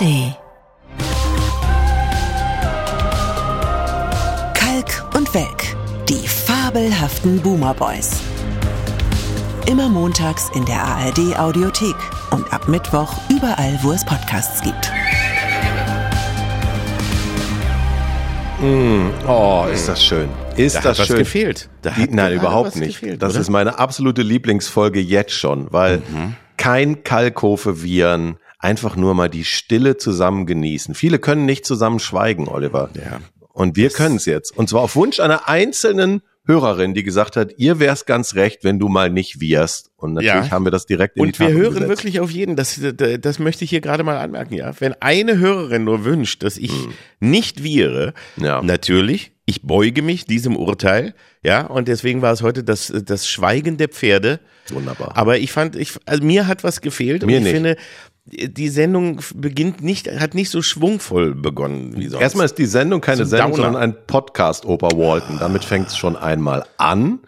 ARD. Kalk und Welk, die fabelhaften Boomer Boys. Immer montags in der ARD Audiothek und ab Mittwoch überall, wo es Podcasts gibt. Mm, oh, ist das schön. Ist Da das hat was schön. gefehlt. Da Die, hat nein, überhaupt was nicht. gefehlt, das oder? ist meine absolute Lieblingsfolge jetzt schon, weil Mhm. kein Kalkofe-Viren, einfach nur mal die Stille zusammen genießen. Viele können nicht zusammen schweigen, Oliver. Ja. Und wir können es jetzt. Und zwar auf Wunsch einer einzelnen Hörerin, die gesagt hat, ihr wär's ganz recht, wenn du mal nicht wirst. Und natürlich Ja. haben wir das direkt in die Und wir Tat hören umgesetzt. wirklich auf jeden, das, das, möchte ich hier gerade mal anmerken, ja. Wenn eine Hörerin nur wünscht, dass ich nicht viere, Hm. Ja. natürlich, ich beuge mich diesem Urteil, ja, und deswegen war es heute das, das Schweigen der Pferde. Wunderbar. Aber ich fand, ich, also mir hat was gefehlt Mir und ich nicht. finde, die Sendung beginnt nicht, hat nicht so schwungvoll begonnen wie sonst. Erstmal ist die Sendung keine So Sendung, Downer. sondern ein Podcast, Opa Walton. Damit fängt es schon einmal an.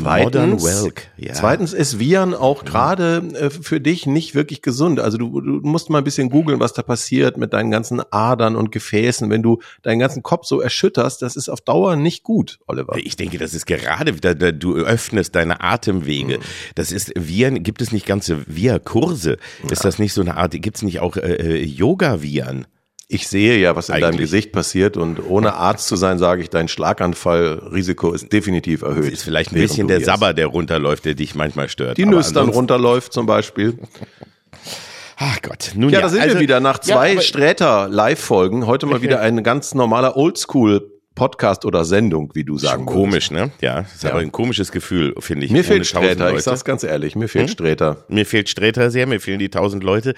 Modern Welk. Ja. zweitens ist Viren auch gerade äh, für dich nicht wirklich gesund. Also du, du musst mal ein bisschen googeln, was da passiert mit deinen ganzen Adern und Gefäßen. Wenn du deinen ganzen Kopf so erschütterst, das ist auf Dauer nicht gut, Oliver. Ich denke, das ist gerade, da, da, du öffnest deine Atemwege. Das ist Viren, gibt es nicht ganze Via-Kurse? Ist das nicht so eine Art, gibt es nicht auch äh, äh, Yoga-Viren? Ich sehe ja, was in deinem Eigentlich. Gesicht passiert und ohne Arzt zu sein, sage ich, dein Schlaganfallrisiko ist definitiv erhöht. Ist vielleicht ein bisschen der. Sabber, der runterläuft, der dich manchmal stört. Die Nüstern ansonsten- runterläuft zum Beispiel. Ach Gott, nun Ja, ja. da sind also- wir wieder nach Ja, zwei aber- Sträter Live-Folgen. Heute mal wieder ein ganz normaler Oldschool Podcast oder Sendung, wie du sagen Schon komisch, ne? Ja, ist Ja. aber ein komisches Gefühl, finde ich. Mir fehlt Sträter, ich sag's ganz ehrlich, mir fehlt Hm? Sträter. Mir fehlt Sträter sehr, mir fehlen die tausend Leute,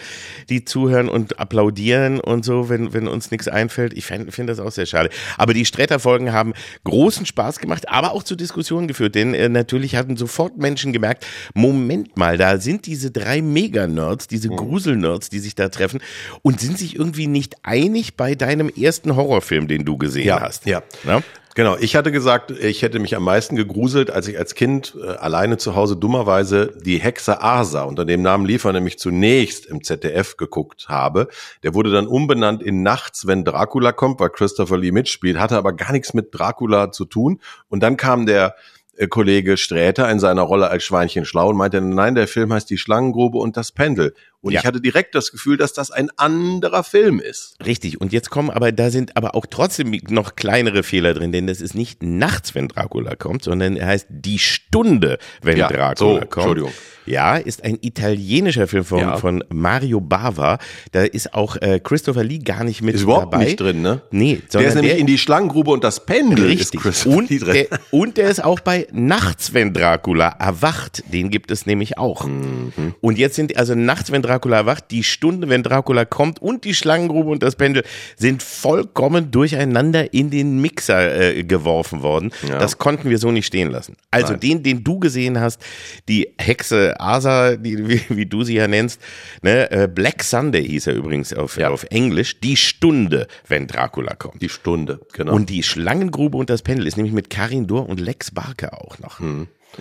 die zuhören und applaudieren und so, wenn, wenn uns nichts einfällt. Ich finde find das auch sehr schade. Aber die Sträter-Folgen haben großen Spaß gemacht, aber auch zu Diskussionen geführt, denn äh, natürlich hatten sofort Menschen gemerkt, Moment mal, da sind diese drei Mega-Nerds, diese Grusel-Nerds, die sich da treffen und sind sich irgendwie nicht einig bei deinem ersten Horrorfilm, den du gesehen Ja, hast. ja. Na? Genau, ich hatte gesagt, ich hätte mich am meisten gegruselt, als ich als Kind äh, alleine zu Hause dummerweise die Hexe Asa, unter dem Namen lief er nämlich zunächst im ZDF geguckt habe. Der wurde dann umbenannt in Nachts, wenn Dracula kommt, weil Christopher Lee mitspielt, hatte aber gar nichts mit Dracula zu tun. Und dann kam der äh, Kollege Sträter in seiner Rolle als Schweinchen schlau und meinte, nein, der Film heißt Die Schlangengrube und das Pendel. Und Ja. ich hatte direkt das Gefühl, dass das ein anderer Film ist. Richtig. Und jetzt kommen aber, da sind aber auch trotzdem noch kleinere Fehler drin, denn das ist nicht nachts, wenn Dracula kommt, sondern er heißt die Stunde, wenn Ja, Dracula so, kommt. Entschuldigung. Ja, ist ein italienischer Film von, Ja. von Mario Bava. Da ist auch äh, Christopher Lee gar nicht mit Ist überhaupt dabei. nicht drin, ne? Nee, Der sondern ist nämlich in die Schlangengrube und das Pendel ist Richtig. Christopher Und der, und der ist auch bei Nachts, wenn Dracula erwacht. Den gibt es nämlich auch. Mhm. Und jetzt sind also Nachts, wenn Dracula erwacht, die Stunde, wenn Dracula kommt und die Schlangengrube und das Pendel sind vollkommen durcheinander in den Mixer äh, geworfen worden. Ja. Das konnten wir so nicht stehen lassen. Also Nein. den, den du gesehen hast, die Hexe Asa, die, wie, wie du sie ja nennst, ne, äh, Black Sunday hieß er übrigens auf, Ja. auf Englisch, die Stunde, wenn Dracula kommt. Die Stunde, genau. Und die Schlangengrube und das Pendel ist nämlich mit Karin Dohr und Lex Barker auch noch.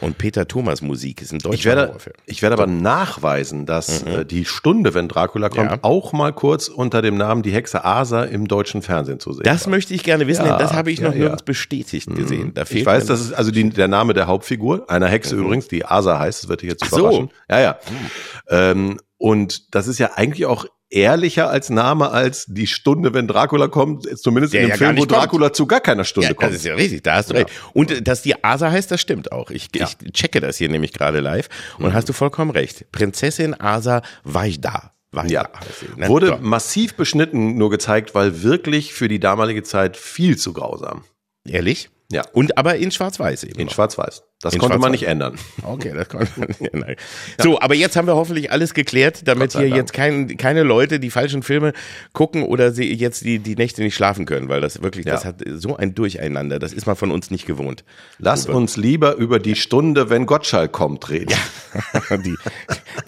Und Peter Thomas Musik ist ein deutscher ich werde, ich werde aber nachweisen, dass äh, die Stunde, wenn Dracula kommt, Mhm. Ja. auch mal kurz unter dem Namen Die Hexe Asa im deutschen Fernsehen zu sehen Das war. möchte ich gerne wissen, Ja, denn das habe ich noch ja. Mhm. nirgends bestätigt gesehen. Da fehlt Ich weiß, das ist also die, der Name der Hauptfigur, einer Hexe übrigens, die Asa heißt, das wird dich jetzt Ach so. überraschen. Ja, ja. Ähm, und das ist ja eigentlich auch ehrlicher als Name als die Stunde, wenn Dracula kommt, zumindest Der in dem ja Film, wo nicht kommt. Dracula zu gar keiner Stunde Ja, kommt. das ist ja richtig, da hast du recht. Und äh, dass die Asa heißt, das stimmt auch. Ich, ich checke das hier nämlich gerade live Mhm. und hast du vollkommen recht. Prinzessin Asa Vajda. Vajda Ja, heißt sie, ne? wurde So. massiv beschnitten nur gezeigt, weil wirklich für die damalige Zeit viel zu grausam. Ehrlich? Ja. Und aber in Schwarz-Weiß eben. In noch. Schwarz-Weiß. Das In konnte man Schwarz-Weiß. nicht ändern. Okay, das konnte man nicht ändern. So, aber jetzt haben wir hoffentlich alles geklärt, damit hier Dank. jetzt kein, keine Leute die falschen Filme gucken oder sie jetzt die, die Nächte nicht schlafen können, weil das wirklich, Ja. das hat so ein Durcheinander. Das ist man von uns nicht gewohnt. Lass uns lieber über die Stunde, wenn Gottschalk kommt, reden. die,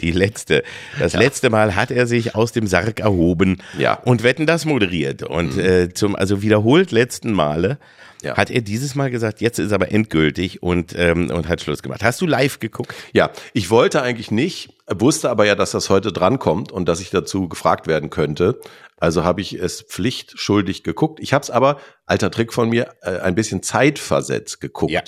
die letzte. Das letzte Mal hat er sich aus dem Sarg erhoben Ja. und Wetten das moderiert. Und äh, zum, also wiederholt letzten Male ja. hat er dieses Mal gesagt, jetzt ist aber endgültig und, ähm, und hat Schluss gemacht. Hast du live geguckt? Ja, ich wollte eigentlich nicht, wusste aber ja, dass das heute drankommt und dass ich dazu gefragt werden könnte. Also habe ich es pflichtschuldig geguckt. Ich habe es aber, alter Trick von mir, äh, ein bisschen zeitversetzt geguckt. Ja.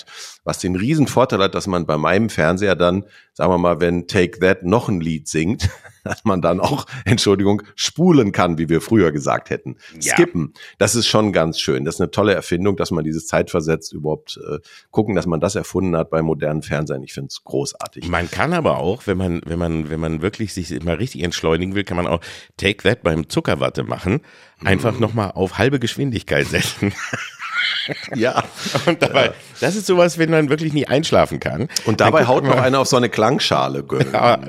Was den riesen Vorteil hat, dass man bei meinem Fernseher dann, sagen wir mal, wenn Take That noch ein Lied singt, dass man dann auch, Entschuldigung, spulen kann, wie wir früher gesagt hätten. Ja. Skippen. Das ist schon ganz schön. Das ist eine tolle Erfindung, dass man dieses zeitversetzt überhaupt äh, gucken, dass man das erfunden hat bei modernen Fernsehen. Ich finde es großartig. Man kann aber auch, wenn man, wenn man, wenn man wirklich sich mal richtig entschleunigen will, kann man auch Take That beim Zuckerwatte machen, einfach mm. nochmal auf halbe Geschwindigkeit setzen. ja. Und dabei, das ist sowas, wenn man wirklich nie einschlafen kann. Und dabei haut noch einer auf so eine Klangschale. ja,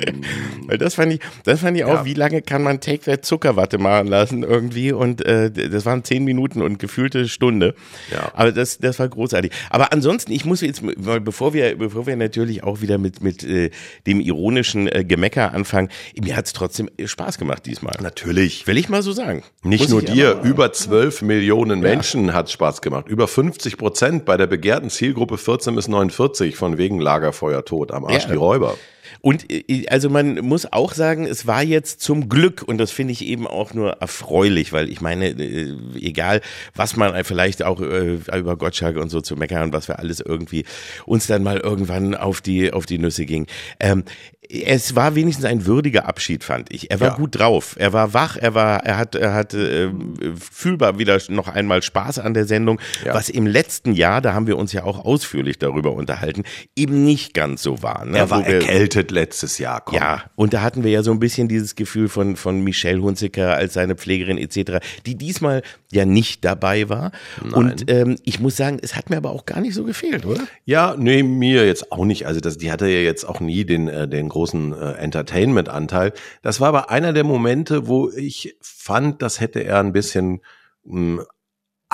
weil das fand ich, das fand ich auch, ja. wie lange kann man Take That Zuckerwatte machen lassen irgendwie und äh, das waren zehn Minuten und gefühlte Stunde. Ja. Aber das, das war großartig. Aber ansonsten, ich muss jetzt, bevor wir, bevor wir natürlich auch wieder mit, mit äh, dem ironischen äh, Gemecker anfangen, mir hat es trotzdem Spaß gemacht diesmal. Natürlich. Will ich mal so sagen. Nicht muss nur dir, über zwölf Millionen Menschen ja. hat Spaß gemacht. Über 50 Prozent bei der begehrten Zielgruppe 14 bis 49 von wegen Lagerfeuer tot am Arsch ja. die Räuber. Und äh, also man muss auch sagen, es war jetzt zum Glück, und das finde ich eben auch nur erfreulich, weil ich meine, äh, egal was man vielleicht auch äh, über Gottschalk und so zu meckern, was wir alles irgendwie uns dann mal irgendwann auf die, auf die Nüsse ging. Ähm, es war wenigstens ein würdiger Abschied, fand ich. Er war ja. gut drauf. Er war wach. Er war, er hat, er hatte äh, fühlbar wieder noch einmal Spaß an der Sendung. Ja. Was im letzten Jahr, da haben wir uns ja auch ausführlich darüber unterhalten, eben nicht ganz so war. Ne? Er war wir, erkältet letztes Jahr. Komm. Ja, und da hatten wir ja so ein bisschen dieses Gefühl von von Michelle Hunziker als seine Pflegerin etc., die diesmal ja nicht dabei war. Nein. Und ähm, ich muss sagen, es hat mir aber auch gar nicht so gefehlt, oder? Ja, nee, mir jetzt auch nicht. Also das, die hatte ja jetzt auch nie den äh, den großen äh, Entertainment-Anteil. Das war aber einer der Momente, wo ich fand, das hätte er ein bisschen mh, hm,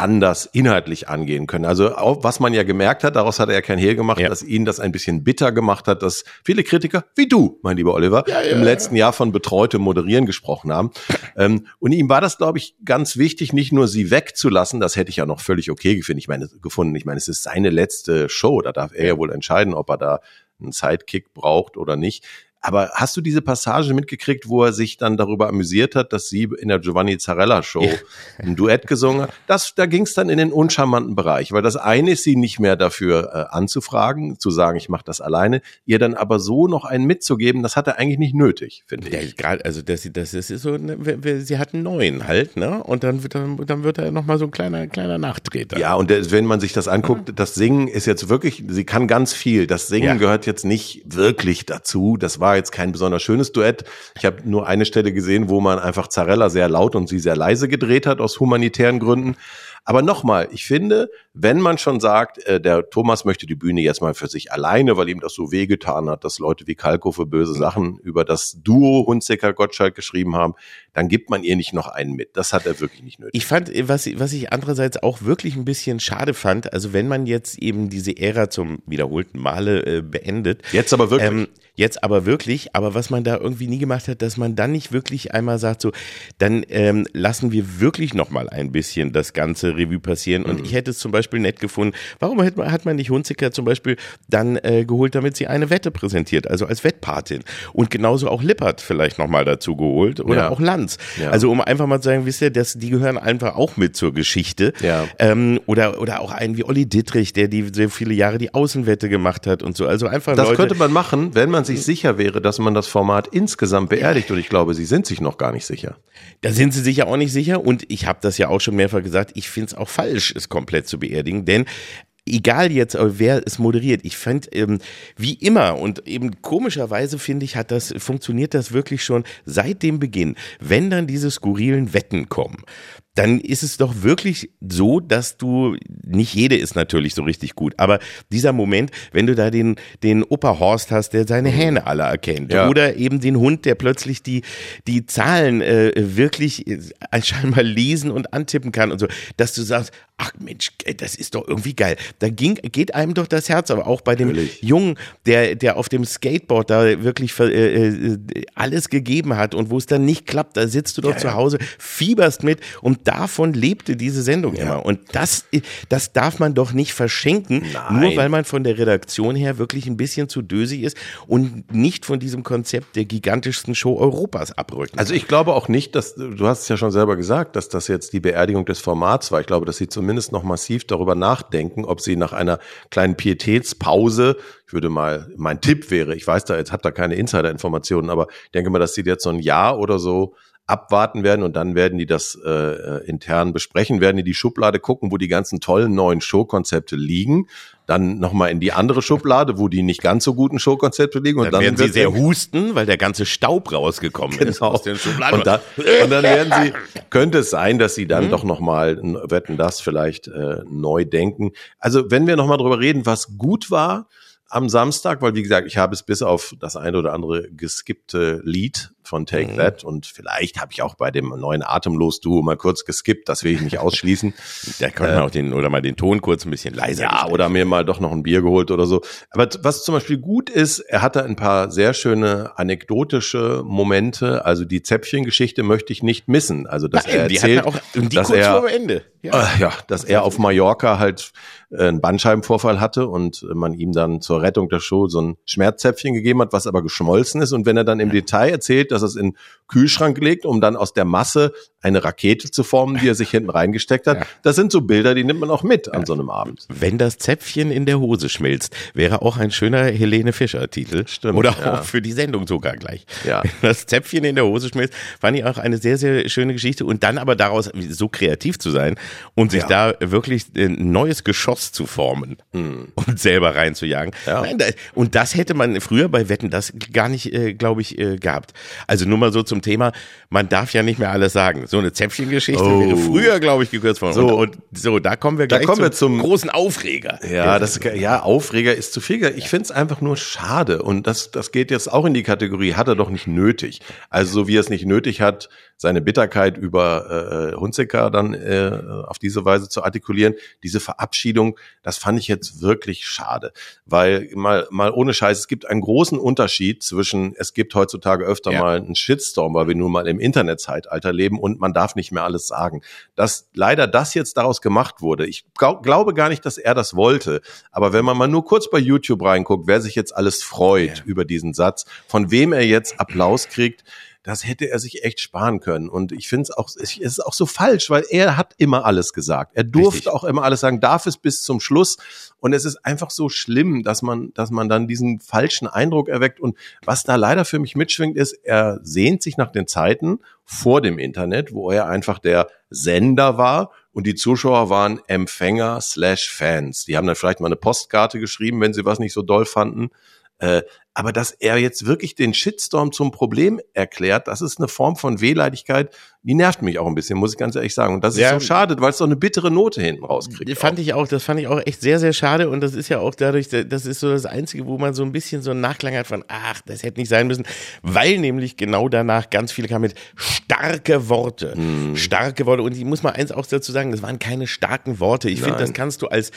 anders inhaltlich angehen können. Also auch, was man ja gemerkt hat, daraus hat er ja kein Hehl gemacht, ja. dass ihn das ein bisschen bitter gemacht hat, dass viele Kritiker, wie du, mein lieber Oliver, ja, ja, im letzten Jahr von betreutem Moderieren gesprochen haben. ähm, und ihm war das, glaube ich, ganz wichtig, nicht nur sie wegzulassen, das hätte ich ja noch völlig okay gefunden. Ich meine, gefunden. Ich meine, es ist seine letzte Show, da darf er ja wohl entscheiden, ob er da einen Sidekick braucht oder nicht. Aber hast du diese Passage mitgekriegt, wo er sich dann darüber amüsiert hat, dass sie in der Giovanni Zarella Show ja. ein Duett gesungen hat? Das, da ging es dann in den uncharmanten Bereich, weil das eine ist, sie nicht mehr dafür äh, anzufragen, zu sagen, ich mache das alleine, ihr dann aber so noch einen mitzugeben, das hat er eigentlich nicht nötig, finde ich. Ja, gerade, also das, das ist so, ne, sie hat einen neuen halt, ne? Und dann wird dann, dann wird er noch mal so ein kleiner kleiner Nachtreter. Ja, und wenn man sich das anguckt, das Singen ist jetzt wirklich, sie kann ganz viel. Das Singen ja. gehört jetzt nicht wirklich dazu. Das war war jetzt kein besonders schönes Duett. Ich habe nur eine Stelle gesehen, wo man einfach Zarella sehr laut und sie sehr leise gedreht hat aus humanitären Gründen. Aber nochmal, ich finde, wenn man schon sagt, äh, der Thomas möchte die Bühne jetzt mal für sich alleine, weil ihm das so wehgetan hat, dass Leute wie Kalko für böse Sachen über das Duo Hunziker Gottschalk geschrieben haben, dann gibt man ihr nicht noch einen mit. Das hat er wirklich nicht nötig. Ich fand, was, was ich andererseits auch wirklich ein bisschen schade fand, also wenn man jetzt eben diese Ära zum wiederholten Male äh, beendet. Jetzt aber wirklich. Ähm, Jetzt aber wirklich, aber was man da irgendwie nie gemacht hat, dass man dann nicht wirklich einmal sagt, so, dann ähm, lassen wir wirklich nochmal ein bisschen das ganze Revue passieren. Und mhm. ich hätte es zum Beispiel nett gefunden, warum hat man, hat man nicht Hunziker zum Beispiel dann äh, geholt, damit sie eine Wette präsentiert, also als Wettpatin. Und genauso auch Lippert vielleicht nochmal dazu geholt oder ja. auch Lanz. Ja. Also um einfach mal zu sagen, wisst ihr, dass die gehören einfach auch mit zur Geschichte. Ja. Ähm, oder, oder auch einen wie Olli Dittrich, der die sehr viele Jahre die Außenwette gemacht hat und so. Also einfach Das Leute, könnte man machen, wenn man sich sicher wäre, dass man das Format insgesamt beerdigt. Und ich glaube, sie sind sich noch gar nicht sicher. Da sind sie sicher auch nicht sicher. Und ich habe das ja auch schon mehrfach gesagt, ich finde es auch falsch, es komplett zu beerdigen. Denn egal jetzt, wer es moderiert, ich fand ähm, wie immer und eben komischerweise finde ich, hat das funktioniert das wirklich schon seit dem Beginn. Wenn dann diese skurrilen Wetten kommen, dann ist es doch wirklich so, dass du, nicht jede ist natürlich so richtig gut, aber dieser Moment, wenn du da den, den Opa Horst hast, der seine Hähne alle erkennt, ja. oder eben den Hund, der plötzlich die, die Zahlen äh, wirklich äh, scheinbar lesen und antippen kann und so, dass du sagst, ach Mensch, das ist doch irgendwie geil. Da ging, geht einem doch das Herz, aber auch bei dem Natürlich. Jungen, der, der auf dem Skateboard da wirklich äh, äh, alles gegeben hat und wo es dann nicht klappt, da sitzt du doch ja, zu Hause, fieberst mit und Und davon lebte diese Sendung ja. immer. Und das, das darf man doch nicht verschenken, Nein. nur weil man von der Redaktion her wirklich ein bisschen zu dösig ist und nicht von diesem Konzept der gigantischsten Show Europas abrücken. Also ich glaube auch nicht, dass, du hast es ja schon selber gesagt, dass das jetzt die Beerdigung des Formats war. Ich glaube, dass sie zumindest noch massiv darüber nachdenken, ob sie nach einer kleinen Pietätspause ich würde mal, mein Tipp wäre, ich weiß da jetzt, habe da keine Insider-Informationen, aber ich denke mal, dass sie jetzt so ein Jahr oder so abwarten werden und dann werden die das äh, intern besprechen, werden die die Schublade gucken, wo die ganzen tollen neuen Showkonzepte liegen, dann nochmal in die andere Schublade, wo die nicht ganz so guten Showkonzepte liegen und dann, dann werden sie sehr husten, weil der ganze Staub rausgekommen genau. ist aus den Schubladen. Und, da, und dann werden sie, könnte es sein, dass sie dann mhm. doch nochmal, wetten das vielleicht äh, neu denken. Also wenn wir nochmal drüber reden, was gut war, am Samstag, weil wie gesagt, ich habe es bis auf das eine oder andere geskippte Lied von Take mhm. That und vielleicht habe ich auch bei dem neuen Atemlos-Duo mal kurz geskippt, das will ich nicht ausschließen. Da könnte man äh, auch den, oder mal den Ton kurz ein bisschen leiser. Ja, oder mir mal doch noch ein Bier geholt oder so. Aber was zum Beispiel gut ist, er hatte ein paar sehr schöne anekdotische Momente. Also die Zäpfchen-Geschichte möchte ich nicht missen. Also dass Nein, er erzählt, auch, die dass er, Ende. Ja. Äh, ja, dass er auf Mallorca halt äh, einen Bandscheibenvorfall hatte und man ihm dann zur Rettung der Show so ein Schmerzzäpfchen gegeben hat, was aber geschmolzen ist. Und wenn er dann im ja. Detail erzählt, dass er es in den Kühlschrank legt, um dann aus der Masse eine Rakete zu formen, die er sich hinten reingesteckt hat. Ja. Das sind so Bilder, die nimmt man auch mit an so einem Abend. Wenn das Zäpfchen in der Hose schmilzt, wäre auch ein schöner Helene Fischer-Titel. Stimmt. Oder ja. auch für die Sendung sogar gleich. Ja. Wenn das Zäpfchen in der Hose schmilzt, fand ich auch eine sehr, sehr schöne Geschichte. Und dann aber daraus so kreativ zu sein und sich ja. da wirklich ein neues Geschoss zu formen hm. und selber reinzujagen. Ja. Und das hätte man früher bei Wetten das gar nicht, äh, glaube ich, äh, gehabt. Also nur mal so zum Thema, man darf ja nicht mehr alles sagen. So eine Zäpfchengeschichte oh. wäre früher, glaube ich, gekürzt worden. So, und, und, so, da kommen wir gleich da kommen wir zum, großen Aufreger. Ja, das, ja, Aufreger ist zu viel. Ich finde es einfach nur schade. Und das, das geht jetzt auch in die Kategorie, hat er doch nicht nötig. Also so wie er es nicht nötig hat, seine Bitterkeit über äh, Hunziker dann äh, auf diese Weise zu artikulieren. Diese Verabschiedung, das fand ich jetzt wirklich schade. Weil mal, mal ohne Scheiß, es gibt einen großen Unterschied zwischen, es gibt heutzutage öfter ja. mal einen Shitstorm, weil wir nun mal im Internetzeitalter leben und man darf nicht mehr alles sagen. Dass leider das jetzt daraus gemacht wurde, ich glaub, glaube gar nicht, dass er das wollte. Aber wenn man mal nur kurz bei YouTube reinguckt, wer sich jetzt alles freut ja. über diesen Satz, von wem er jetzt Applaus kriegt, das hätte er sich echt sparen können. Und ich finde es auch, es ist auch so falsch, weil er hat immer alles gesagt. Er durfte Richtig. auch immer alles sagen, darf es bis zum Schluss. Und es ist einfach so schlimm, dass man, dass man dann diesen falschen Eindruck erweckt. Und was da leider für mich mitschwingt, ist, er sehnt sich nach den Zeiten vor dem Internet, wo er einfach der Sender war und die Zuschauer waren Empfänger slash Fans. Die haben dann vielleicht mal eine Postkarte geschrieben, wenn sie was nicht so doll fanden. Äh, aber dass er jetzt wirklich den Shitstorm zum Problem erklärt, das ist eine Form von Wehleidigkeit, die nervt mich auch ein bisschen, muss ich ganz ehrlich sagen. Und das ist ja, so schade, weil es so eine bittere Note hinten rauskriegt. Fand auch. ich auch, das fand ich auch echt sehr, sehr schade. Und das ist ja auch dadurch, das ist so das Einzige, wo man so ein bisschen so einen Nachklang hat von, ach, das hätte nicht sein müssen, weil nämlich genau danach ganz viele kamen mit starke Worte. Hm. Starke Worte. Und ich muss mal eins auch dazu sagen, das waren keine starken Worte. Ich finde, das kannst du als,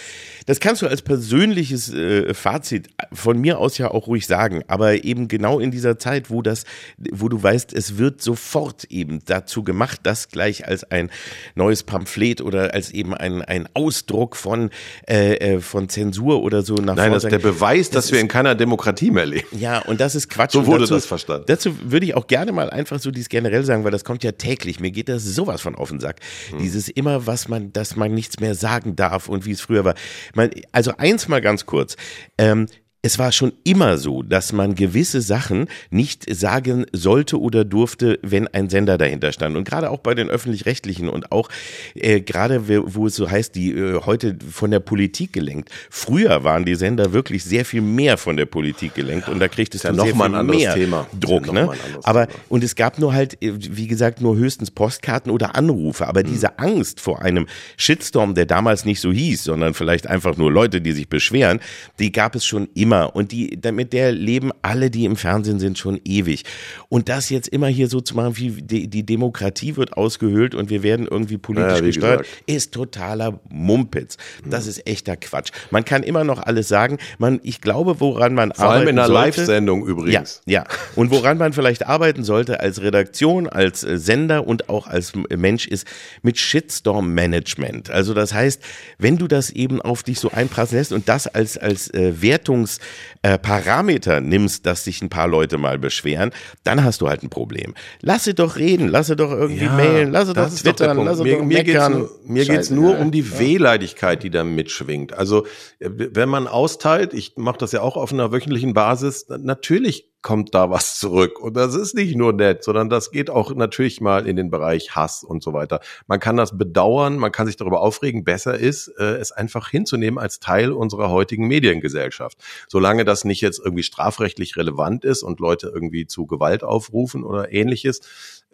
das kannst du als persönliches äh, Fazit von mir aus ja auch ruhig sagen. Aber eben genau in dieser Zeit, wo das, wo du weißt, es wird sofort eben dazu gemacht, gemacht, das gleich als ein neues Pamphlet oder als eben ein, ein Ausdruck von, äh, äh von Zensur oder so nach Nein, das ist der Beweis, das dass wir in keiner Demokratie mehr leben. Ja, und das ist Quatsch. So wurde dazu, das verstanden. Dazu würde ich auch gerne mal einfach so dies generell sagen, weil das kommt ja täglich. Mir geht das sowas von auf den Sack. Hm. Dieses immer, was man, dass man nichts mehr sagen darf und wie es früher war. Man, also eins mal ganz kurz. Ähm, es war schon immer so, dass man gewisse Sachen nicht sagen sollte oder durfte, wenn ein Sender dahinter stand. Und gerade auch bei den öffentlich-rechtlichen und auch äh, gerade, wo es so heißt, die äh, heute von der Politik gelenkt. Früher waren die Sender wirklich sehr viel mehr von der Politik gelenkt und da kriegt es ja noch mal ein mehr Thema. Druck. Ja ne? Aber Thema. und es gab nur halt, äh, wie gesagt, nur höchstens Postkarten oder Anrufe. Aber mhm. diese Angst vor einem Shitstorm, der damals nicht so hieß, sondern vielleicht einfach nur Leute, die sich beschweren, die gab es schon immer immer. Und die, mit der leben alle, die im Fernsehen sind, schon ewig. Und das jetzt immer hier so zu machen, wie die, die Demokratie wird ausgehöhlt und wir werden irgendwie politisch ja, gesteuert, gesagt. ist totaler Mumpitz. Das ist echter Quatsch. Man kann immer noch alles sagen. Man, ich glaube, woran man Vor arbeiten allem in einer Live-Sendung übrigens. Ja, ja. Und woran man vielleicht arbeiten sollte als Redaktion, als äh, Sender und auch als Mensch ist mit Shitstorm-Management. Also das heißt, wenn du das eben auf dich so einprassen lässt und das als, als äh, Wertungsparameter äh, nimmst, dass sich ein paar Leute mal beschweren, dann hast du halt ein Problem. Lasse doch reden, lasse doch irgendwie ja, mailen, lasse doch twittern, doch lasse mir, doch mir. Geht's nur, mir geht es nur um die ja. Wehleidigkeit, die da mitschwingt. Also äh, wenn man austeilt, ich mache das ja auch auf einer wöchentlichen Basis, natürlich kommt da was zurück. Und das ist nicht nur nett, sondern das geht auch natürlich mal in den Bereich Hass und so weiter. Man kann das bedauern, man kann sich darüber aufregen. Besser ist, äh, es einfach hinzunehmen als Teil unserer heutigen Mediengesellschaft. Solange das nicht jetzt irgendwie strafrechtlich relevant ist und Leute irgendwie zu Gewalt aufrufen oder ähnliches,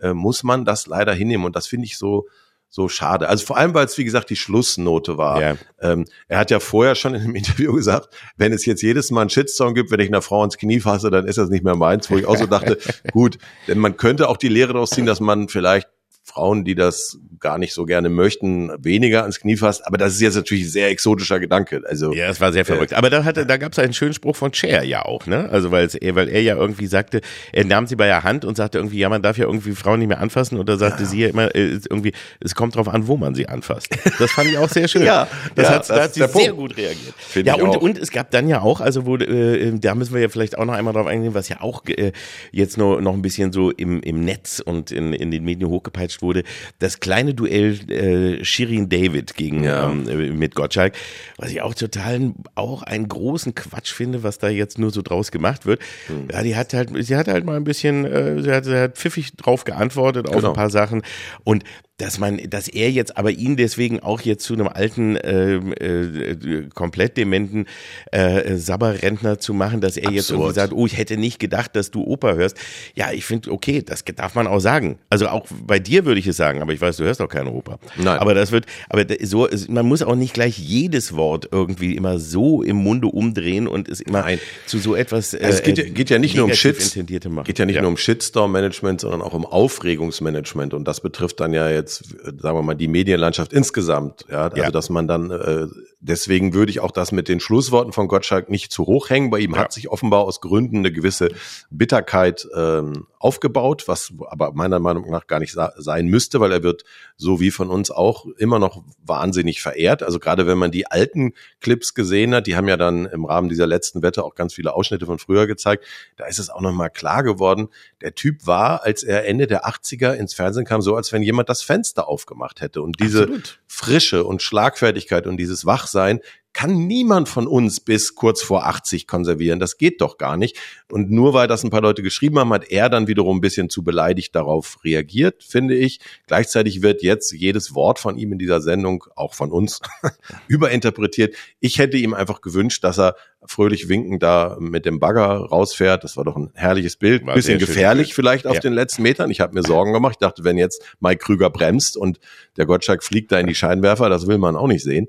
äh, muss man das leider hinnehmen. Und das finde ich so, so schade. Also vor allem, weil es, wie gesagt, die Schlussnote war. Ja. Ähm, er hat ja vorher schon in einem Interview gesagt, wenn es jetzt jedes Mal einen Shitstorm gibt, wenn ich einer Frau ins Knie fasse, dann ist das nicht mehr meins, wo ich auch so dachte, gut, denn man könnte auch die Lehre daraus ziehen, dass man vielleicht Frauen, die das gar nicht so gerne möchten, weniger ans Knie fasst. Aber das ist jetzt natürlich ein sehr exotischer Gedanke. Also ja, es war sehr verrückt. Äh, Aber da hatte, da gab es einen schönen Spruch von Cher ja auch, ne? Also weil er, weil er ja irgendwie sagte, er nahm sie bei der Hand und sagte irgendwie, ja, man darf ja irgendwie Frauen nicht mehr anfassen. Und da sagte ja. sie ja immer, äh, irgendwie, es kommt drauf an, wo man sie anfasst. Das fand ich auch sehr schön. ja, das ja, hat, das da hat sie sehr Punkt. gut reagiert. Find ja, und, und es gab dann ja auch, also wo, äh, da müssen wir ja vielleicht auch noch einmal drauf eingehen, was ja auch äh, jetzt noch, noch ein bisschen so im, im Netz und in, in den Medien hochgepeitscht wurde, das kleine Duell äh, Shirin David gegen ja. ähm, äh, mit Gottschalk, was ich auch total auch einen großen Quatsch finde, was da jetzt nur so draus gemacht wird. Mhm. Ja, die hat halt, sie hat halt mal ein bisschen, äh, sie, hat, sie hat pfiffig drauf geantwortet auf genau. ein paar Sachen und dass man, dass er jetzt aber ihn deswegen auch jetzt zu einem alten, äh, äh, komplett dementen äh, Sabberrentner zu machen, dass er Absurd. jetzt irgendwie sagt, oh, ich hätte nicht gedacht, dass du Oper hörst. Ja, ich finde, okay, das darf man auch sagen. Also auch bei dir würde ich es sagen, aber ich weiß, du hörst auch keine Oper. Nein. Aber das wird, aber so, man muss auch nicht gleich jedes Wort irgendwie immer so im Munde umdrehen und es immer Nein. zu so etwas. Äh, also es geht, geht, ja nicht nur um Shits, geht ja nicht ja. nur um Shitstorm-Management, sondern auch um Aufregungsmanagement und das betrifft dann ja jetzt jetzt, sagen wir mal, die Medienlandschaft insgesamt. Ja, also ja. dass man dann, äh, deswegen würde ich auch das mit den Schlussworten von Gottschalk nicht zu hoch hängen. Bei ihm ja. hat sich offenbar aus Gründen eine gewisse Bitterkeit ähm, aufgebaut, was aber meiner Meinung nach gar nicht sein müsste, weil er wird so wie von uns auch immer noch wahnsinnig verehrt. Also gerade wenn man die alten Clips gesehen hat, die haben ja dann im Rahmen dieser letzten Wette auch ganz viele Ausschnitte von früher gezeigt, da ist es auch nochmal klar geworden, der Typ war, als er Ende der 80er ins Fernsehen kam, so als wenn jemand das Fenster aufgemacht hätte. Und diese Absolut. Frische und Schlagfertigkeit und dieses Wachsein, kann niemand von uns bis kurz vor 80 konservieren. Das geht doch gar nicht. Und nur weil das ein paar Leute geschrieben haben, hat er dann wiederum ein bisschen zu beleidigt darauf reagiert, finde ich. Gleichzeitig wird jetzt jedes Wort von ihm in dieser Sendung, auch von uns, überinterpretiert. Ich hätte ihm einfach gewünscht, dass er fröhlich winkend da mit dem Bagger rausfährt. Das war doch ein herrliches Bild. War bisschen gefährlich vielleicht auf ja. den letzten Metern. Ich habe mir Sorgen gemacht. Ich dachte, wenn jetzt Mike Krüger bremst und der Gottschalk fliegt da in die Scheinwerfer, das will man auch nicht sehen.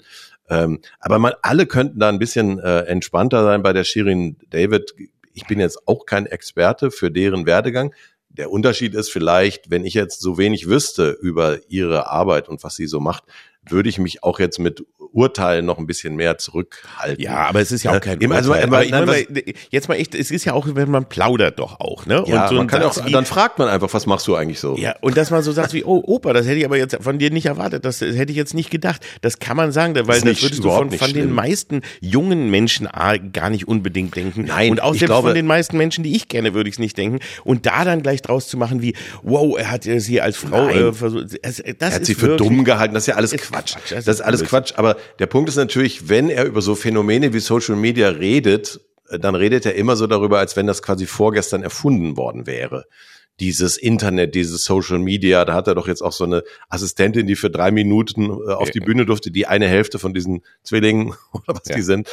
Ähm, aber man, alle könnten da ein bisschen äh, entspannter sein bei der Shirin David. Ich bin jetzt auch kein Experte für deren Werdegang. Der Unterschied ist vielleicht, wenn ich jetzt so wenig wüsste über ihre Arbeit und was sie so macht, würde ich mich auch jetzt mit Urteilen noch ein bisschen mehr zurückhalten. Ja, aber es ist ja auch kein Urteil. Also, aber, nein, meine, jetzt mal echt, es ist ja auch, wenn man plaudert doch auch, ne? Ja, und so man kann auch, wie, dann fragt man einfach, was machst du eigentlich so? Ja, und dass man so sagt wie, oh Opa, das hätte ich aber jetzt von dir nicht erwartet, das, das hätte ich jetzt nicht gedacht. Das kann man sagen, weil das, das würdest du von, von den meisten jungen Menschen A, gar nicht unbedingt denken. Nein, und auch selbst glaube, von den meisten Menschen, die ich kenne, würde ich es nicht denken. Und da dann gleich draus zu machen wie, wow, er hat sie als Frau äh, versucht. Das, das er hat sie für dumm gehalten, das ist ja alles Quatsch. Quatsch. Das, das ist alles Quatsch. Aber der Punkt ist natürlich, wenn er über so Phänomene wie Social Media redet, äh, dann redet er immer so darüber, als wenn das quasi vorgestern erfunden worden wäre. Dieses Internet, dieses Social Media, da hat er doch jetzt auch so eine Assistentin, die für drei Minuten äh, auf die Bühne durfte, die eine Hälfte von diesen Zwillingen oder was ja. die sind.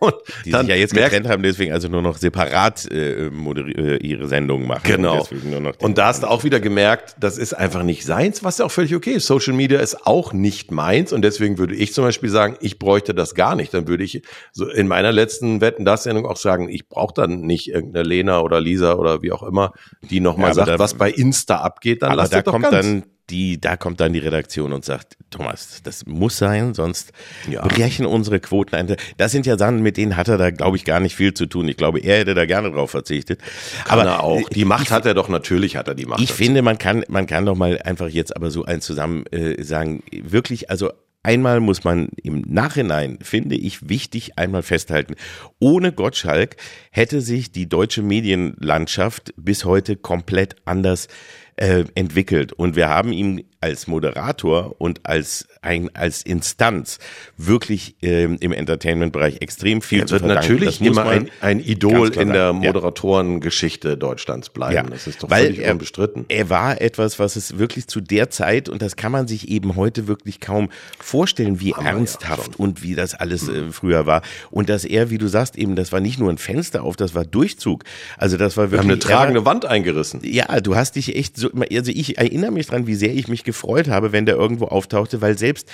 Und Die sich ja jetzt getrennt haben, deswegen also nur noch separat äh, äh, ihre Sendungen machen. Genau. Und, Und da hast du auch wieder gemerkt, das ist einfach nicht seins, was ja auch völlig okay ist. Social Media ist auch nicht meins und deswegen würde ich zum Beispiel sagen, ich bräuchte das gar nicht. Dann würde ich so in meiner letzten Wetten das Sendung auch sagen, ich brauche dann nicht irgendeine Lena oder Lisa oder wie auch immer, die nochmal Ja, sagt, da- was bei Insta abgeht, dann lass da doch kommt ganz. dann die, da kommt dann die Redaktion und sagt, Thomas, das muss sein, sonst Ja. brechen unsere Quoten ein. Das sind ja Sachen, mit denen hat er da, glaube ich, gar nicht viel zu tun. Ich glaube, er hätte da gerne drauf verzichtet. Kann aber er auch. Die Macht ich, hat er doch, natürlich hat er die Macht. Ich dazu. finde, man kann, man kann doch mal einfach jetzt aber so eins zusammen äh, sagen, wirklich, also einmal muss man im Nachhinein, finde ich, wichtig einmal festhalten, ohne Gottschalk hätte sich die deutsche Medienlandschaft bis heute komplett anders äh, entwickelt. Und wir haben ihm als Moderator und als ein, als Instanz wirklich ähm, im Entertainment-Bereich extrem viel Er zu wird verdanken. natürlich immer ein, ein Idol in der sagen. Ja. Moderatorengeschichte Deutschlands bleiben. Das ist doch weil völlig er, unbestritten. Er war etwas, was es wirklich zu der Zeit, und das kann man sich eben heute wirklich kaum vorstellen, wie ja ernsthaft und wie das alles äh, früher war. Und dass er, wie du sagst, eben, das war nicht nur ein Fenster auf, das war Durchzug. Also das war Wir haben wirklich. eine er war- tragende Wand eingerissen. ja, du hast dich echt so, also ich erinnere mich dran, wie sehr ich mich gefreut habe, wenn der irgendwo auftauchte, weil selbst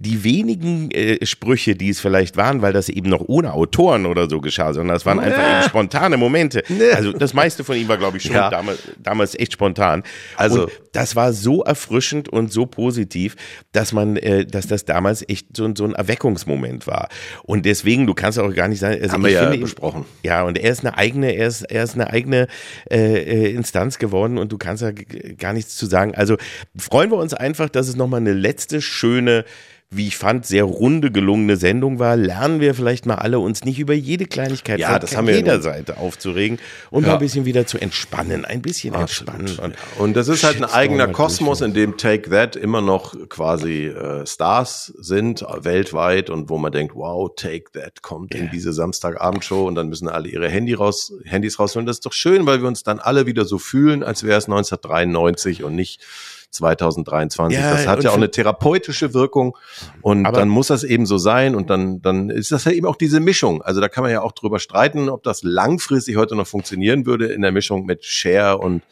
die wenigen äh, Sprüche, die es vielleicht waren, weil das eben noch ohne Autoren oder so geschah, sondern das waren einfach Ja. eben spontane Momente. Nee. Also das meiste von ihm war, glaube ich, schon Ja. damals, damals echt spontan. Also- und das war so erfrischend und so positiv, dass man, äh, dass das damals echt so, ein- so ein Erweckungsmoment war. Und deswegen, du kannst auch gar nicht sagen, also Haben ich wir ja besprochen. ja, und er ist eine eigene, er ist, er ist eine eigene äh, äh, Instanz geworden und du kannst da g- gar nichts zu sagen. Also freuen wir uns einfach, dass es nochmal eine letzte schöne, wie ich fand, sehr runde, gelungene Sendung war. Lernen wir vielleicht mal alle, uns nicht über jede Kleinigkeit Ja, von das haben wir jeder nun. Seite aufzuregen und mal Ja. ein bisschen wieder zu entspannen. Ein bisschen entspannen. Und, Und das ist halt ein eigener mal Kosmos, in dem Take That immer noch quasi äh, Stars sind, äh, weltweit und wo man denkt, wow, Take That kommt in diese Samstagabendshow und dann müssen alle ihre Handy raus, Handys rausholen. Das ist doch schön, weil wir uns dann alle wieder so fühlen, als wäre es 1993 und nicht 2023. Ja, das hat ja auch eine therapeutische Wirkung und dann muss das eben so sein und dann, dann ist das ja eben auch diese Mischung. Also da kann man ja auch drüber streiten, ob das langfristig heute noch funktionieren würde in der Mischung mit Cher und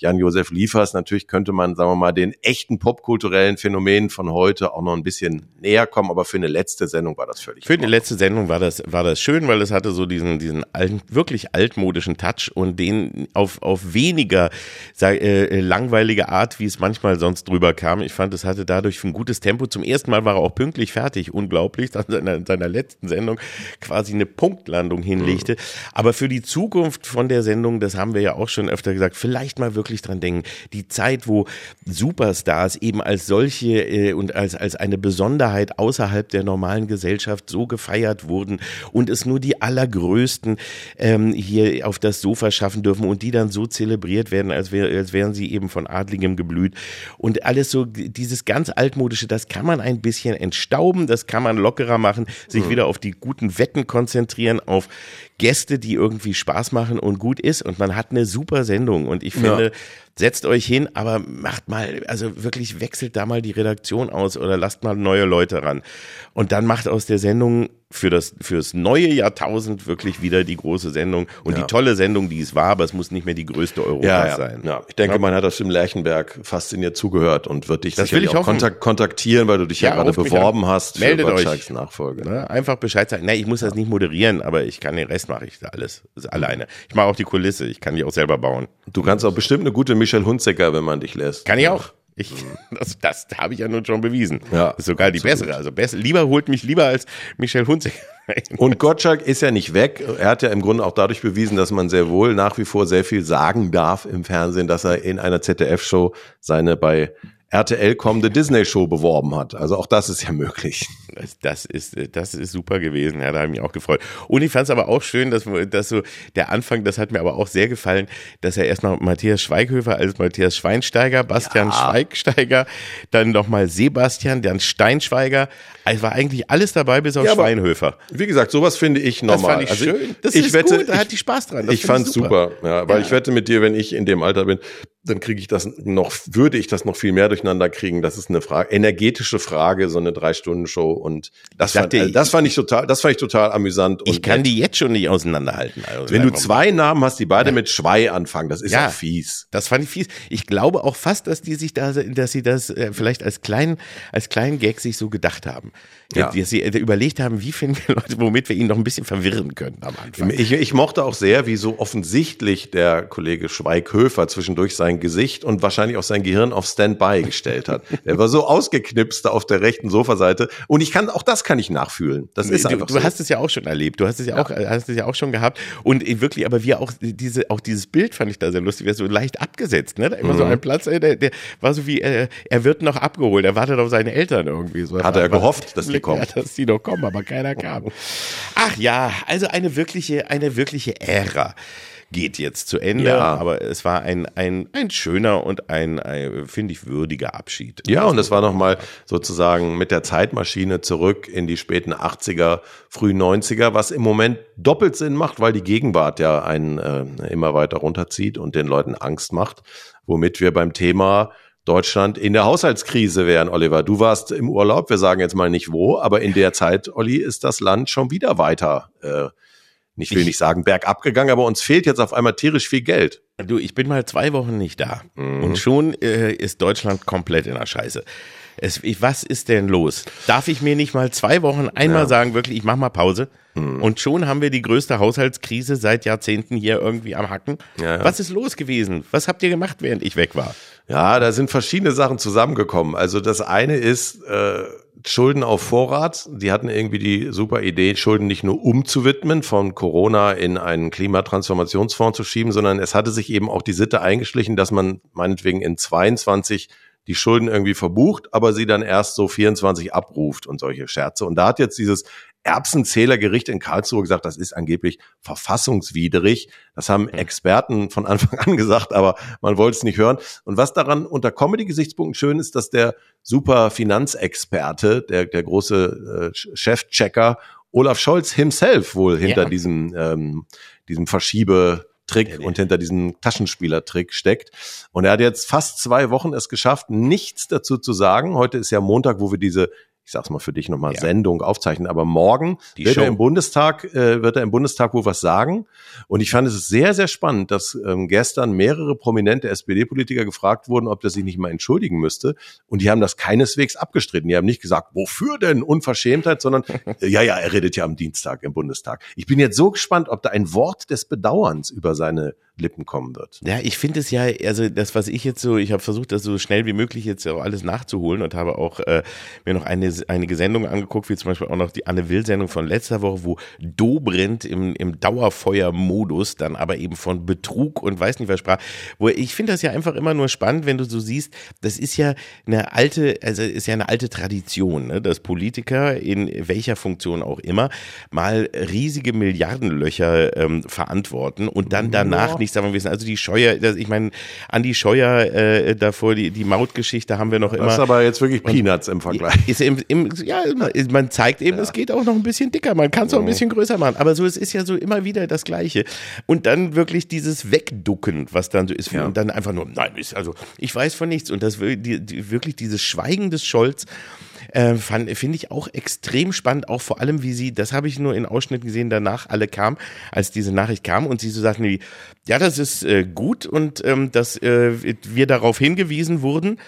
Jan-Josef Liefers. Natürlich könnte man, sagen wir mal, den echten popkulturellen Phänomenen von heute auch noch ein bisschen näher kommen, aber für eine letzte Sendung war das völlig Für in letzte Sendung war das, war das schön, weil es hatte so diesen, diesen alten, wirklich altmodischen Touch und den auf, auf weniger sag, äh, langweilige Art, wie es manchmal sonst drüber kam. Ich fand, es hatte dadurch ein gutes Tempo. Zum ersten Mal war er auch pünktlich fertig. Unglaublich, dass er in seiner letzten Sendung quasi eine Punktlandung hinlegte. Aber für die Zukunft von der Sendung, das haben wir ja auch schon öfter gesagt, vielleicht mal wirklich dran denken. Die Zeit, wo Superstars eben als solche äh, und als, als eine Besonderheit außerhalb der normalen Gesellschaft so gefeiert wurden und es nur die allergrößten ähm, hier auf das Sofa schaffen dürfen und die dann so zelebriert werden, als, wär, als wären sie eben von Adligem geblüht. Und alles so, dieses ganz altmodische, das kann man ein bisschen entstauben, das kann man lockerer machen, sich wieder auf die guten Wetten konzentrieren, auf Gäste, die irgendwie Spaß machen und gut ist. Und man hat eine super Sendung. Und ich finde, setzt euch hin, aber macht mal, also wirklich wechselt da mal die Redaktion aus oder lasst mal neue Leute ran. Und dann macht aus der Sendung für das, fürs neue Jahrtausend wirklich wieder die große Sendung und Ja. die tolle Sendung, die es war, aber es muss nicht mehr die größte Europas ja, ja. sein. ja, ich denke, man hat das im Lerchenberg fasziniert zugehört und wird dich Das will ich auch hoffen. kontak kontaktieren, weil du dich ja, gerade beworben hast Meldet für euch. Gottschalks Nachfolge. Ne? Einfach Bescheid sagen. Ne, ich muss das nicht moderieren, aber ich kann den Rest mache ich da alles alleine. Ich mache auch die Kulisse, ich kann die auch selber bauen. Du kannst auch bestimmt eine gute Michelle Hunziker, wenn man dich lässt. Kann ich auch. Ich, das das habe ich ja nun schon bewiesen. Ja, ist sogar die bessere. Also besser, lieber holt mich lieber als Michel Hunziker. Und Gottschalk ist ja nicht weg. Er hat ja im Grunde auch dadurch bewiesen, dass man sehr wohl nach wie vor sehr viel sagen darf im Fernsehen, dass er in einer ZDF-Show seine bei RTL kommende Disney-Show beworben hat. Also auch das ist ja möglich. Das, das ist, das ist super gewesen. Ja, da habe ich mich auch gefreut. Und ich fand es aber auch schön, dass, dass so der Anfang, das hat mir aber auch sehr gefallen, dass er erst noch Matthias Schweighöfer als Matthias Schweinsteiger, Bastian Schweigsteiger, dann nochmal Sebastian, dann Steinschweiger. Es war eigentlich alles dabei, bis auf Ja, Schweinhöfer. Wie gesagt, sowas finde ich Das normal. fand ich Also schön. Das ich ist wette, gut, da ich, hat die Spaß dran. Das ich find fand's super. Ja, weil ich wette mit dir, wenn ich in dem Alter bin, dann kriege ich das noch, würde ich das noch viel mehr durch durcheinander kriegen, das ist eine Frage, energetische Frage, so eine Drei-Stunden-Show und das, fand, also das fand ich total, das fand ich total amüsant. ich kann die jetzt schon nicht auseinanderhalten. Also wenn du zwei Namen hast, die beide ja. mit Schwei anfangen, das ist ja fies. Das fand ich fies. Ich glaube auch fast, dass die sich da, dass sie das äh, vielleicht als kleinen, als kleinen Gag sich so gedacht haben. Ja. Dass sie überlegt haben, wie finden wir Leute, womit wir ihn noch ein bisschen verwirren können am Anfang. Ich, ich mochte auch sehr, wie so offensichtlich der Kollege Schweighöfer zwischendurch sein Gesicht und wahrscheinlich auch sein Gehirn auf Standby gestellt hat. er war so ausgeknipst auf der rechten Sofaseite und ich kann, auch das kann ich nachfühlen. Das ist einfach du, du so. hast es ja auch schon erlebt. Du hast es ja, ja, auch, hast es ja auch schon gehabt und wirklich, aber wir auch diese, auch dieses Bild fand ich da sehr lustig, wäre so leicht abgesetzt, ne? Da immer mhm. so ein Platz, der, der war so wie, äh, er wird noch abgeholt, er wartet auf seine Eltern irgendwie. So. Hat er gehofft, dass die kommen. Ja, dass die noch kommen, aber keiner kam. Ach ja, also eine wirkliche, eine wirkliche Ära geht jetzt zu Ende, ja. aber es war ein, ein, ein schöner und ein, ein finde ich, würdiger Abschied. Ja, und es war nochmal sozusagen mit der Zeitmaschine zurück in die späten 80er, frühen 90er, was im Moment doppelt Sinn macht, weil die Gegenwart ja einen äh, immer weiter runterzieht und den Leuten Angst macht, womit wir beim Thema Deutschland in der Haushaltskrise wären, Oliver. Du warst im Urlaub, wir sagen jetzt mal nicht wo, aber in der Zeit, Olli, ist das Land schon wieder weiter, äh, ich will nicht sagen bergab gegangen, aber uns fehlt jetzt auf einmal tierisch viel Geld. Du, ich bin mal zwei Wochen nicht da mhm. und schon äh, ist Deutschland komplett in der Scheiße. Es, ich, was ist denn los? Darf ich mir nicht mal zwei Wochen einmal ja. sagen, wirklich, ich mach mal Pause? Mhm. Und schon haben wir die größte Haushaltskrise seit Jahrzehnten hier irgendwie am Hacken. Ja, ja. Was ist los gewesen? Was habt ihr gemacht, während ich weg war? Ja, da sind verschiedene Sachen zusammengekommen. Also das eine ist äh, Schulden auf Vorrat. Die hatten irgendwie die super Idee, Schulden nicht nur umzuwidmen, von Corona in einen Klimatransformationsfonds zu schieben, sondern es hatte sich eben auch die Sitte eingeschlichen, dass man meinetwegen in 22 die Schulden irgendwie verbucht, aber sie dann erst so 24 abruft und solche Scherze. Und da hat jetzt dieses Erbsenzählergericht in Karlsruhe gesagt, das ist angeblich verfassungswidrig. Das haben hm. Experten von Anfang an gesagt, aber man wollte es nicht hören. Und was daran unter Comedy-Gesichtspunkten schön ist, dass der super Finanzexperte, der, der große äh, Chefchecker Olaf Scholz himself wohl hinter ja. diesem, ähm, diesem Verschiebe Trick und hinter diesem Taschenspielertrick steckt. Und er hat jetzt fast zwei Wochen es geschafft, nichts dazu zu sagen. Heute ist ja Montag, wo wir diese ich sag's mal für dich nochmal, ja. Sendung aufzeichnen. Aber morgen Die wird Show. er im Bundestag, äh, wird er im Bundestag wohl was sagen. Und ich fand es sehr, sehr spannend, dass ähm, gestern mehrere prominente SPD-Politiker gefragt wurden, ob der sich nicht mal entschuldigen müsste. Und die haben das keineswegs abgestritten. Die haben nicht gesagt, wofür denn Unverschämtheit, sondern äh, ja, ja, er redet ja am Dienstag im Bundestag. Ich bin jetzt so gespannt, ob da ein Wort des Bedauerns über seine Lippen kommen wird. Ja, ich finde es ja, also das, was ich jetzt so, ich habe versucht, das so schnell wie möglich jetzt auch alles nachzuholen und habe auch äh, mir noch eine, einige Sendungen angeguckt, wie zum Beispiel auch noch die Anne Will-Sendung von letzter Woche, wo Dobrindt im, im Dauerfeuer-Modus dann aber eben von Betrug und weiß nicht was sprach. Wo ich finde das ja einfach immer nur spannend, wenn du so siehst, das ist ja eine alte, also ist ja eine alte Tradition, ne, dass Politiker in welcher Funktion auch immer mal riesige Milliardenlöcher ähm, verantworten und dann danach ja. nicht nicht sagen wissen. Also die Scheuer, das, ich meine, Andi Scheuer äh, davor, die, die Mautgeschichte haben wir noch immer. Das ist aber jetzt wirklich Peanuts im Vergleich. Ist im, im, ja, man zeigt eben, ja. es geht auch noch ein bisschen dicker, man kann es auch ein bisschen größer machen. Aber so, es ist ja so immer wieder das Gleiche. Und dann wirklich dieses Wegducken, was dann so ist, ja. und dann einfach nur, nein, also ich weiß von nichts. Und das die, die, wirklich dieses Schweigen des Scholz. Äh, Finde ich auch extrem spannend, auch vor allem, wie sie, das habe ich nur in Ausschnitten gesehen, danach alle kam, als diese Nachricht kam und sie so sagten, wie, ja, das ist äh, gut und ähm, dass äh, wir darauf hingewiesen wurden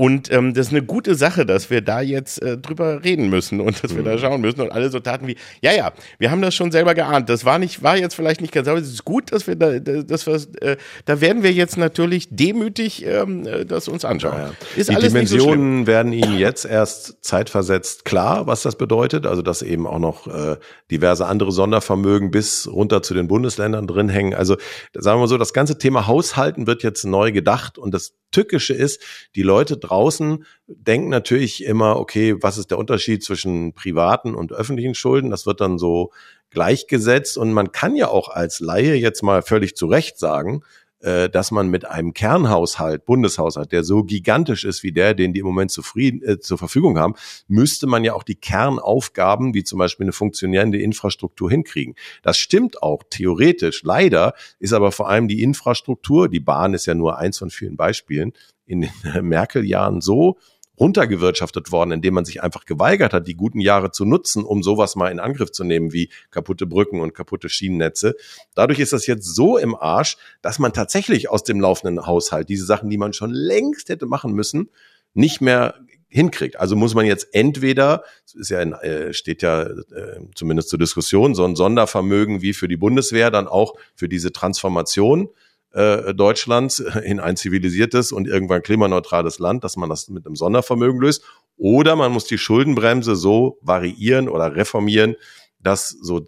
und ähm, das ist eine gute Sache, dass wir da jetzt äh, drüber reden müssen und dass wir da mhm. schauen müssen. Und alle so taten wie, ja, ja, wir haben das schon selber geahnt. Das war nicht, war jetzt vielleicht nicht ganz, aber es ist gut, dass wir da, dass wir, äh, da werden wir jetzt natürlich demütig ähm, äh, das uns anschauen. Ja, ja. Ist Die alles Dimensionen so werden Ihnen jetzt erst zeitversetzt klar, was das bedeutet. Also dass eben auch noch äh, diverse andere Sondervermögen bis runter zu den Bundesländern drin hängen. Also sagen wir mal so, das ganze Thema Haushalten wird jetzt neu gedacht und das Tückische ist, die Leute draußen denken natürlich immer, okay, was ist der Unterschied zwischen privaten und öffentlichen Schulden? Das wird dann so gleichgesetzt und man kann ja auch als Laie jetzt mal völlig zu Recht sagen, äh, dass man mit einem Kernhaushalt, Bundeshaushalt, der so gigantisch ist wie der, den die im Moment zufrieden, äh, zur Verfügung haben, müsste man ja auch die Kernaufgaben, wie zum Beispiel eine funktionierende Infrastruktur hinkriegen. Das stimmt auch theoretisch. Leider ist aber vor allem die Infrastruktur, die Bahn ist ja nur eins von vielen Beispielen, in den Merkel-Jahren so runtergewirtschaftet worden, indem man sich einfach geweigert hat, die guten Jahre zu nutzen, um sowas mal in Angriff zu nehmen wie kaputte Brücken und kaputte Schienennetze. Dadurch ist das jetzt so im Arsch, dass man tatsächlich aus dem laufenden Haushalt diese Sachen, die man schon längst hätte machen müssen, nicht mehr hinkriegt. Also muss man jetzt entweder, ist ja in, äh, steht ja äh, zumindest zur Diskussion, so ein Sondervermögen wie für die Bundeswehr dann auch für diese Transformation äh, Deutschlands in ein zivilisiertes und irgendwann klimaneutrales Land, dass man das mit einem Sondervermögen löst. Oder man muss die Schuldenbremse so variieren oder reformieren, dass so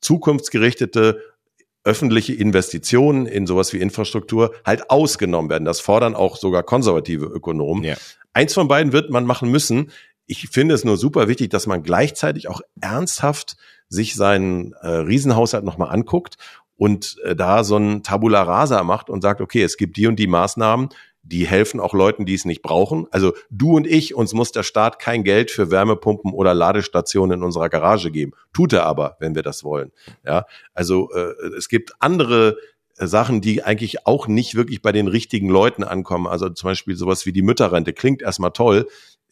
zukunftsgerichtete öffentliche Investitionen in sowas wie Infrastruktur halt ausgenommen werden. Das fordern auch sogar konservative Ökonomen. Ja. Eins von beiden wird man machen müssen. Ich finde es nur super wichtig, dass man gleichzeitig auch ernsthaft sich seinen äh, Riesenhaushalt nochmal anguckt und äh, da so ein Tabula Rasa macht und sagt, okay, es gibt die und die Maßnahmen, die helfen auch Leuten, die es nicht brauchen. Also du und ich, uns muss der Staat kein Geld für Wärmepumpen oder Ladestationen in unserer Garage geben. Tut er aber, wenn wir das wollen. Ja, also äh, es gibt andere äh, Sachen, die eigentlich auch nicht wirklich bei den richtigen Leuten ankommen. Also zum Beispiel sowas wie die Mütterrente klingt erstmal toll,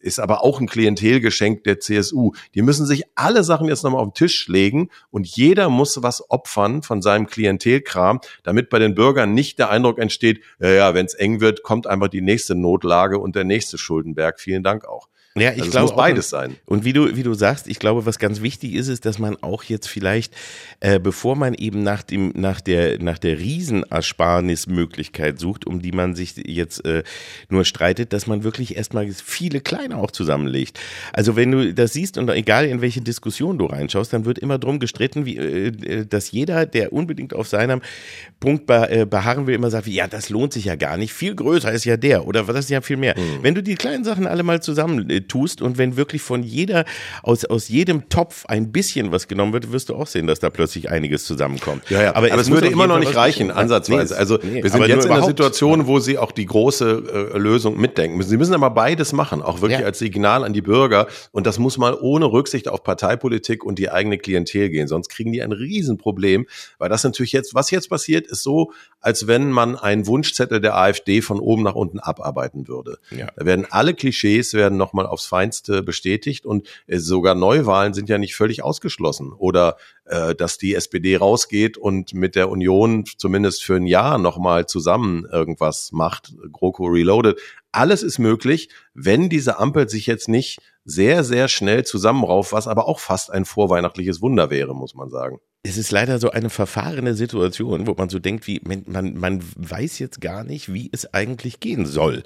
ist aber auch ein Klientelgeschenk der CSU. Die müssen sich alle Sachen jetzt nochmal auf den Tisch legen und jeder muss was opfern von seinem Klientelkram, damit bei den Bürgern nicht der Eindruck entsteht, ja, ja, wenn es eng wird, kommt einfach die nächste Notlage und der nächste Schuldenberg. Vielen Dank auch. Ja, ich also glaube muss beides auch, sein. Und wie du wie du sagst, ich glaube, was ganz wichtig ist, ist, dass man auch jetzt vielleicht, äh, bevor man eben nach dem nach der nach der Riesenersparnismöglichkeit sucht, um die man sich jetzt äh, nur streitet, dass man wirklich erstmal viele kleine auch zusammenlegt. Also wenn du das siehst und egal in welche Diskussion du reinschaust, dann wird immer drum gestritten, wie äh, äh dass jeder, der unbedingt auf seinem Punkt äh, beharren will, immer sagt, ja, das lohnt sich ja gar nicht. Viel größer ist ja der oder das ist ja viel mehr. Mhm. Wenn du die kleinen Sachen alle mal zusammen tust und wenn wirklich von jeder, aus, aus jedem Topf ein bisschen was genommen wird, wirst du auch sehen, dass da plötzlich einiges zusammenkommt. Ja, ja. Aber, aber es, es würde immer noch nicht reichen, ansatzweise. Nee, also nee, wir sind jetzt in einer Situation, wo sie auch die große äh, Lösung mitdenken müssen. Sie müssen aber beides machen, auch wirklich ja. als Signal an die Bürger. Und das muss mal ohne Rücksicht auf Parteipolitik und die eigene Klientel gehen. Sonst kriegen die ein Riesenproblem, weil das natürlich jetzt, was jetzt passiert, ist so, als wenn man einen Wunschzettel der AfD von oben nach unten abarbeiten würde. Ja. Da werden alle Klischees werden nochmal aufs Feinste bestätigt und äh, sogar Neuwahlen sind ja nicht völlig ausgeschlossen. Oder äh, dass die SPD rausgeht und mit der Union zumindest für ein Jahr nochmal zusammen irgendwas macht, GroKo Reloaded. Alles ist möglich, wenn diese Ampel sich jetzt nicht sehr, sehr schnell zusammenrauft, was aber auch fast ein vorweihnachtliches Wunder wäre, muss man sagen es ist leider so eine verfahrene Situation, wo man so denkt, wie man, man weiß jetzt gar nicht, wie es eigentlich gehen soll.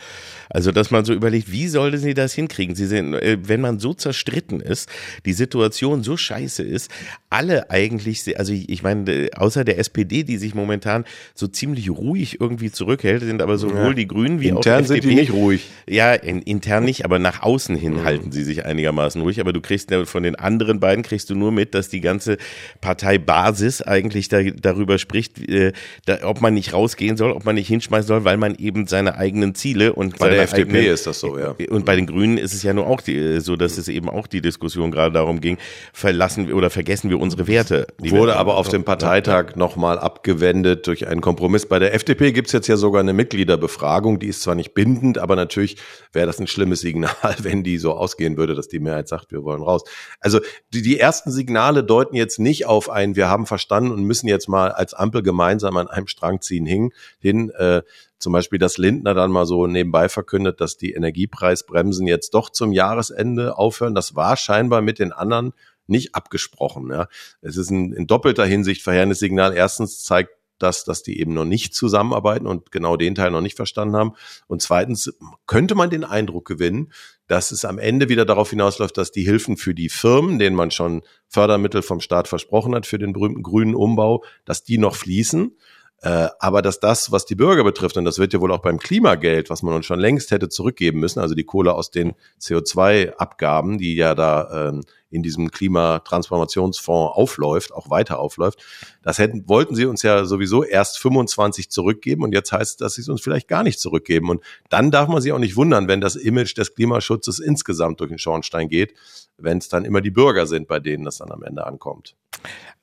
Also, dass man so überlegt, wie sollte sie das hinkriegen? Sie sind, äh, wenn man so zerstritten ist, die Situation so scheiße ist, alle eigentlich, also ich meine, äh, außer der SPD, die sich momentan so ziemlich ruhig irgendwie zurückhält, sind aber sowohl ja. die Grünen wie intern auch die FDP. sind die nicht ruhig. Ja, in, intern nicht, aber nach außen hin mhm. halten sie sich einigermaßen ruhig. Aber du kriegst von den anderen beiden kriegst du nur mit, dass die ganze Partei Basis eigentlich da, darüber spricht, äh, da, ob man nicht rausgehen soll, ob man nicht hinschmeißen soll, weil man eben seine eigenen Ziele und bei der FDP eigenen, ist das so, ja. Und bei den Grünen ist es ja nur auch die, äh, so, dass es eben auch die Diskussion gerade darum ging, verlassen wir oder vergessen wir unsere Werte. Wurde aber auf dem Parteitag nochmal abgewendet durch einen Kompromiss. Bei der FDP gibt's jetzt ja sogar eine Mitgliederbefragung, die ist zwar nicht bindend, aber natürlich wäre das ein schlimmes Signal, wenn die so ausgehen würde, dass die Mehrheit sagt, wir wollen raus. Also die, die ersten Signale deuten jetzt nicht auf ein, wir haben verstanden und müssen jetzt mal als Ampel gemeinsam an einem Strang ziehen hin. hin äh, zum Beispiel, dass Lindner dann mal so nebenbei verkündet, dass die Energiepreisbremsen jetzt doch zum Jahresende aufhören. Das war scheinbar mit den anderen nicht abgesprochen. Ja. Es ist ein, in doppelter Hinsicht verheerendes Signal. Erstens zeigt das, dass die eben noch nicht zusammenarbeiten und genau den Teil noch nicht verstanden haben. Und zweitens könnte man den Eindruck gewinnen, dass es am Ende wieder darauf hinausläuft, dass die Hilfen für die Firmen, denen man schon Fördermittel vom Staat versprochen hat für den berühmten grünen Umbau, dass die noch fließen. Äh, aber dass das, was die Bürger betrifft, und das wird ja wohl auch beim Klimageld, was man uns schon längst hätte zurückgeben müssen, also die Kohle aus den CO2-Abgaben, die ja da ähm, in diesem Klimatransformationsfonds aufläuft, auch weiter aufläuft. Das hätten, wollten sie uns ja sowieso erst 25 zurückgeben und jetzt heißt es, dass sie es uns vielleicht gar nicht zurückgeben. Und dann darf man sich auch nicht wundern, wenn das Image des Klimaschutzes insgesamt durch den Schornstein geht, wenn es dann immer die Bürger sind, bei denen das dann am Ende ankommt.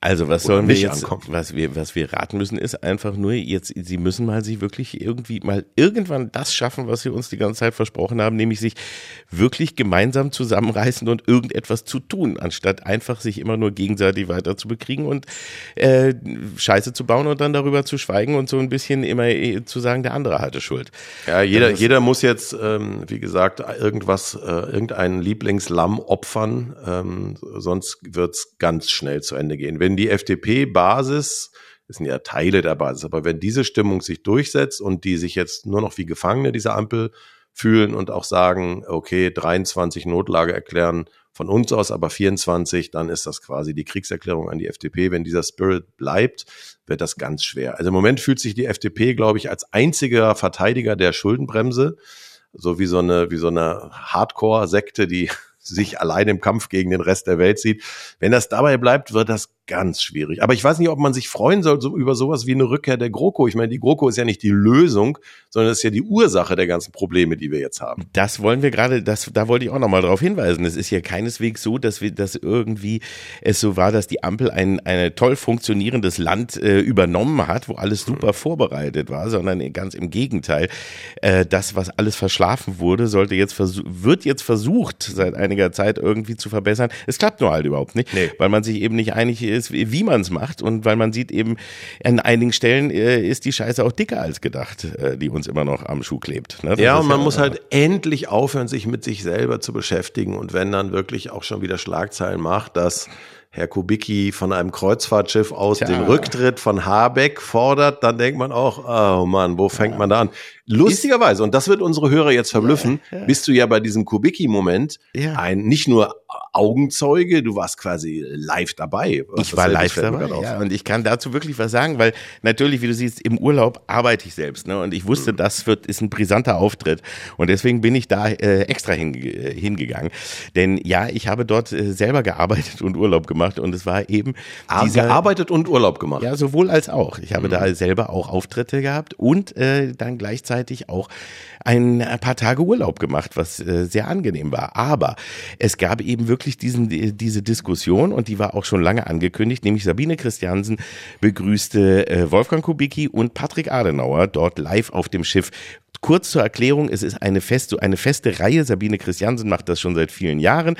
Also was sollen wir jetzt, ankommen. was wir, was wir raten müssen, ist einfach nur jetzt, sie müssen mal sich wirklich irgendwie mal irgendwann das schaffen, was sie uns die ganze Zeit versprochen haben, nämlich sich wirklich gemeinsam zusammenreißen und irgendetwas zu tun, anstatt einfach sich immer nur gegenseitig weiter zu bekriegen und äh, Scheiße zu bauen und dann darüber zu schweigen und so ein bisschen immer äh, zu sagen, der andere hatte Schuld. Ja, jeder, jeder muss jetzt, ähm, wie gesagt, irgendwas, äh, irgendeinen Lieblingslamm opfern, ähm, sonst wird's ganz schnell zu Ende gehen. Wenn die FDP-Basis, das sind ja Teile der Basis, aber wenn diese Stimmung sich durchsetzt und die sich jetzt nur noch wie Gefangene dieser Ampel fühlen und auch sagen, okay, 23 Notlage erklären von uns aus, aber 24, dann ist das quasi die Kriegserklärung an die FDP. Wenn dieser Spirit bleibt, wird das ganz schwer. Also im Moment fühlt sich die FDP, glaube ich, als einziger Verteidiger der Schuldenbremse, so wie so eine, wie so eine Hardcore-Sekte, die sich allein im Kampf gegen den Rest der Welt sieht. Wenn das dabei bleibt, wird das ganz schwierig. Aber ich weiß nicht, ob man sich freuen soll so über sowas wie eine Rückkehr der GroKo. Ich meine, die GroKo ist ja nicht die Lösung, sondern das ist ja die Ursache der ganzen Probleme, die wir jetzt haben. Das wollen wir gerade, das, da wollte ich auch nochmal darauf hinweisen. Es ist ja keineswegs so, dass wir, dass irgendwie es so war, dass die Ampel ein, ein toll funktionierendes Land äh, übernommen hat, wo alles super vorbereitet war, sondern ganz im Gegenteil. Äh, das, was alles verschlafen wurde, sollte jetzt wird jetzt versucht, seit einiger Zeit irgendwie zu verbessern. Es klappt nur halt überhaupt nicht, nee. weil man sich eben nicht einig ist, wie man es macht. Und weil man sieht eben, an einigen Stellen äh, ist die Scheiße auch dicker als gedacht, äh, die uns immer noch am Schuh klebt. Ne? Ja, und man ja, muss halt endlich aufhören, sich mit sich selber zu beschäftigen. Und wenn dann wirklich auch schon wieder Schlagzeilen macht, dass Herr Kubicki von einem Kreuzfahrtschiff aus Tja. den Rücktritt von Habeck fordert, dann denkt man auch, oh Mann, wo fängt ja. man da an? Lustigerweise, und das wird unsere Hörer jetzt verblüffen, ja, ja. bist du ja bei diesem Kubicki-Moment ein nicht nur Augenzeuge, du warst quasi live dabei. Was ich war live dabei, ja, und ich kann dazu wirklich was sagen, weil natürlich, wie du siehst, im Urlaub arbeite ich selbst, ne, und ich wusste, mhm. das wird, ist ein brisanter Auftritt, und deswegen bin ich da äh, extra hinge äh, hingegangen, denn ja, ich habe dort äh, selber gearbeitet und Urlaub gemacht, und es war eben ah, dieser, gearbeitet und Urlaub gemacht. Ja, sowohl als auch. Ich habe mhm. da selber auch Auftritte gehabt und äh, dann gleichzeitig auch ein paar Tage Urlaub gemacht, was äh, sehr angenehm war. Aber es gab eben wirklich diesen, diese Diskussion und die war auch schon lange angekündigt, nämlich Sabine Christiansen begrüßte äh, Wolfgang Kubicki und Patrick Adenauer dort live auf dem Schiff kurz zur Erklärung, es ist eine feste, eine feste Reihe. Sabine Christiansen macht das schon seit vielen Jahren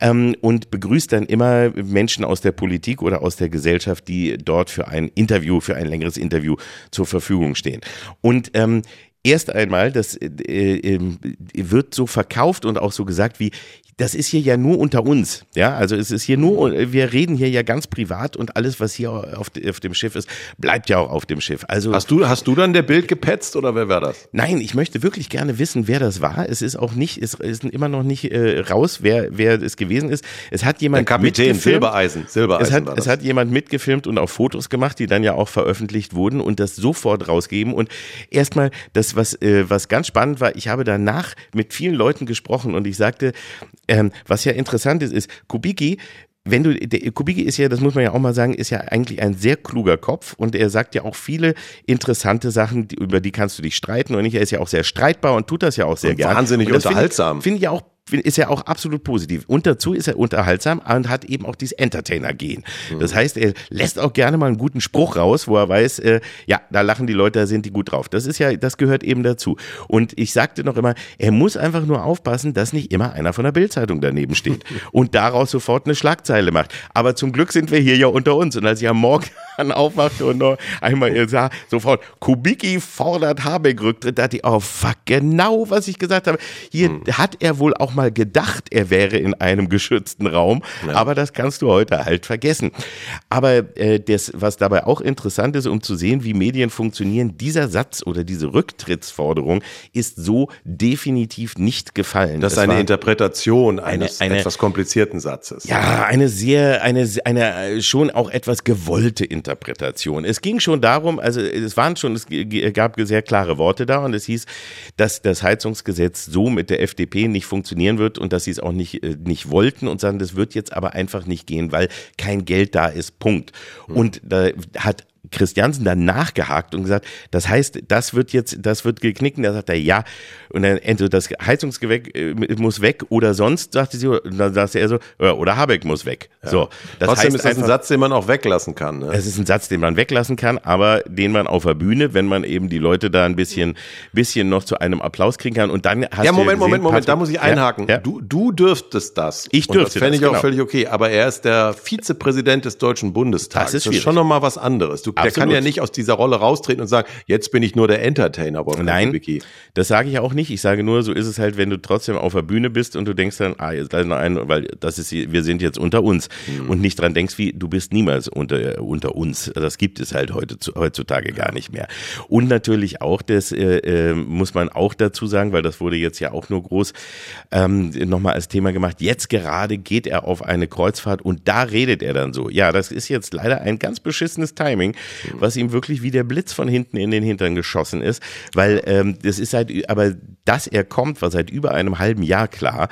ähm, und begrüßt dann immer Menschen aus der Politik oder aus der Gesellschaft, die dort für ein Interview, für ein längeres Interview zur Verfügung stehen. Und ähm, Erst einmal, das äh, äh, wird so verkauft und auch so gesagt wie, das ist hier ja nur unter uns. Ja, also es ist hier nur, wir reden hier ja ganz privat und alles, was hier auf, auf dem Schiff ist, bleibt ja auch auf dem Schiff. Also hast du, hast du dann der Bild gepetzt oder wer war das? Nein, ich möchte wirklich gerne wissen, wer das war. Es ist auch nicht, es ist immer noch nicht äh, raus, wer, wer es gewesen ist. Es hat jemand der Kapitän Silbereisen, Silbereisen. Es hat, es hat jemand mitgefilmt und auch Fotos gemacht, die dann ja auch veröffentlicht wurden und das sofort rausgeben. Und erstmal das, was, äh, was ganz spannend war, ich habe danach mit vielen Leuten gesprochen und ich sagte, ähm, was ja interessant ist, ist, Kubicki wenn du, der Kubicki ist ja, das muss man ja auch mal sagen, ist ja eigentlich ein sehr kluger Kopf und er sagt ja auch viele interessante Sachen, über die kannst du dich streiten und nicht. Er ist ja auch sehr streitbar und tut das ja auch sehr gerne. Wahnsinnig unterhaltsam. Finde find ich ja auch ist er auch absolut positiv. Und dazu ist er unterhaltsam und hat eben auch dieses Entertainer-Gehen. Mhm. Das heißt, er lässt auch gerne mal einen guten Spruch raus, wo er weiß, äh, ja, da lachen die Leute, da sind die gut drauf. Das ist ja, das gehört eben dazu. Und ich sagte noch immer, er muss einfach nur aufpassen, dass nicht immer einer von der Bildzeitung daneben steht und daraus sofort eine Schlagzeile macht. Aber zum Glück sind wir hier ja unter uns. Und als ich am Morgen dann aufwachte und noch einmal sah, sofort, Kubicki fordert Habeck Rücktritt, da dachte ich, oh fuck, genau was ich gesagt habe. Hier hm. hat er wohl auch mal gedacht, er wäre in einem geschützten Raum, ja. aber das kannst du heute halt vergessen. Aber äh, das, was dabei auch interessant ist, um zu sehen, wie Medien funktionieren, dieser Satz oder diese Rücktrittsforderung ist so definitiv nicht gefallen. Das ist eine Interpretation eines eine, eine, etwas komplizierten Satzes. Ja, eine sehr, eine, eine schon auch etwas gewollte Interpretation. Interpretation. Es ging schon darum, also es waren schon, es gab sehr klare Worte da und es hieß, dass das Heizungsgesetz so mit der FDP nicht funktioniert resignieren wird und dass sie es auch nicht, äh, nicht wollten und sagen, das wird jetzt aber einfach nicht gehen, weil kein Geld da ist. Punkt. Mhm. Und da hat Christiansen dann nachgehakt und gesagt, das heißt, das wird jetzt, das wird geknickt. Da sagt er, ja. Und dann entweder das Heizungsgeweck äh, muss weg oder sonst, sagte sie, dann sagte er so, oder Habeck muss weg. Ja. So. Das Trotzdem heißt ist das einfach, ein Satz, den man auch weglassen kann. Ne? Es ist ein Satz, den man weglassen kann, aber den man auf der Bühne, wenn man eben die Leute da ein bisschen, bisschen noch zu einem Applaus kriegen kann und dann hast Ja, Moment, gesehen, Moment, Moment, da muss ich einhaken. Ja, ja. Du, du dürftest das. Ich dürfte das. fände ich genau. auch völlig okay, aber er ist der Vizepräsident des Deutschen Bundestags. Das ist, das ist schon nochmal was anderes. Du, der kann ja nicht aus dieser Rolle raustreten und sagen, jetzt bin ich nur der Entertainer. Nein, das sage ich auch nicht. Ich sage nur, so ist es halt, wenn du trotzdem auf der Bühne bist und du denkst dann, ah, jetzt noch ein, weil das ist, wir sind jetzt unter uns mhm. und nicht dran denkst, wie du bist niemals unter unter uns. Das gibt es halt heute heutzutage gar nicht mehr. Und natürlich auch, das äh, äh, muss man auch dazu sagen, weil das wurde jetzt ja auch nur groß ähm, nochmal als Thema gemacht. Jetzt gerade geht er auf eine Kreuzfahrt und da redet er dann so. Ja, das ist jetzt leider ein ganz beschissenes Timing, was ihm wirklich wie der Blitz von hinten in den Hintern geschossen ist, weil ähm, das ist seit, aber dass er kommt, war seit über einem halben Jahr klar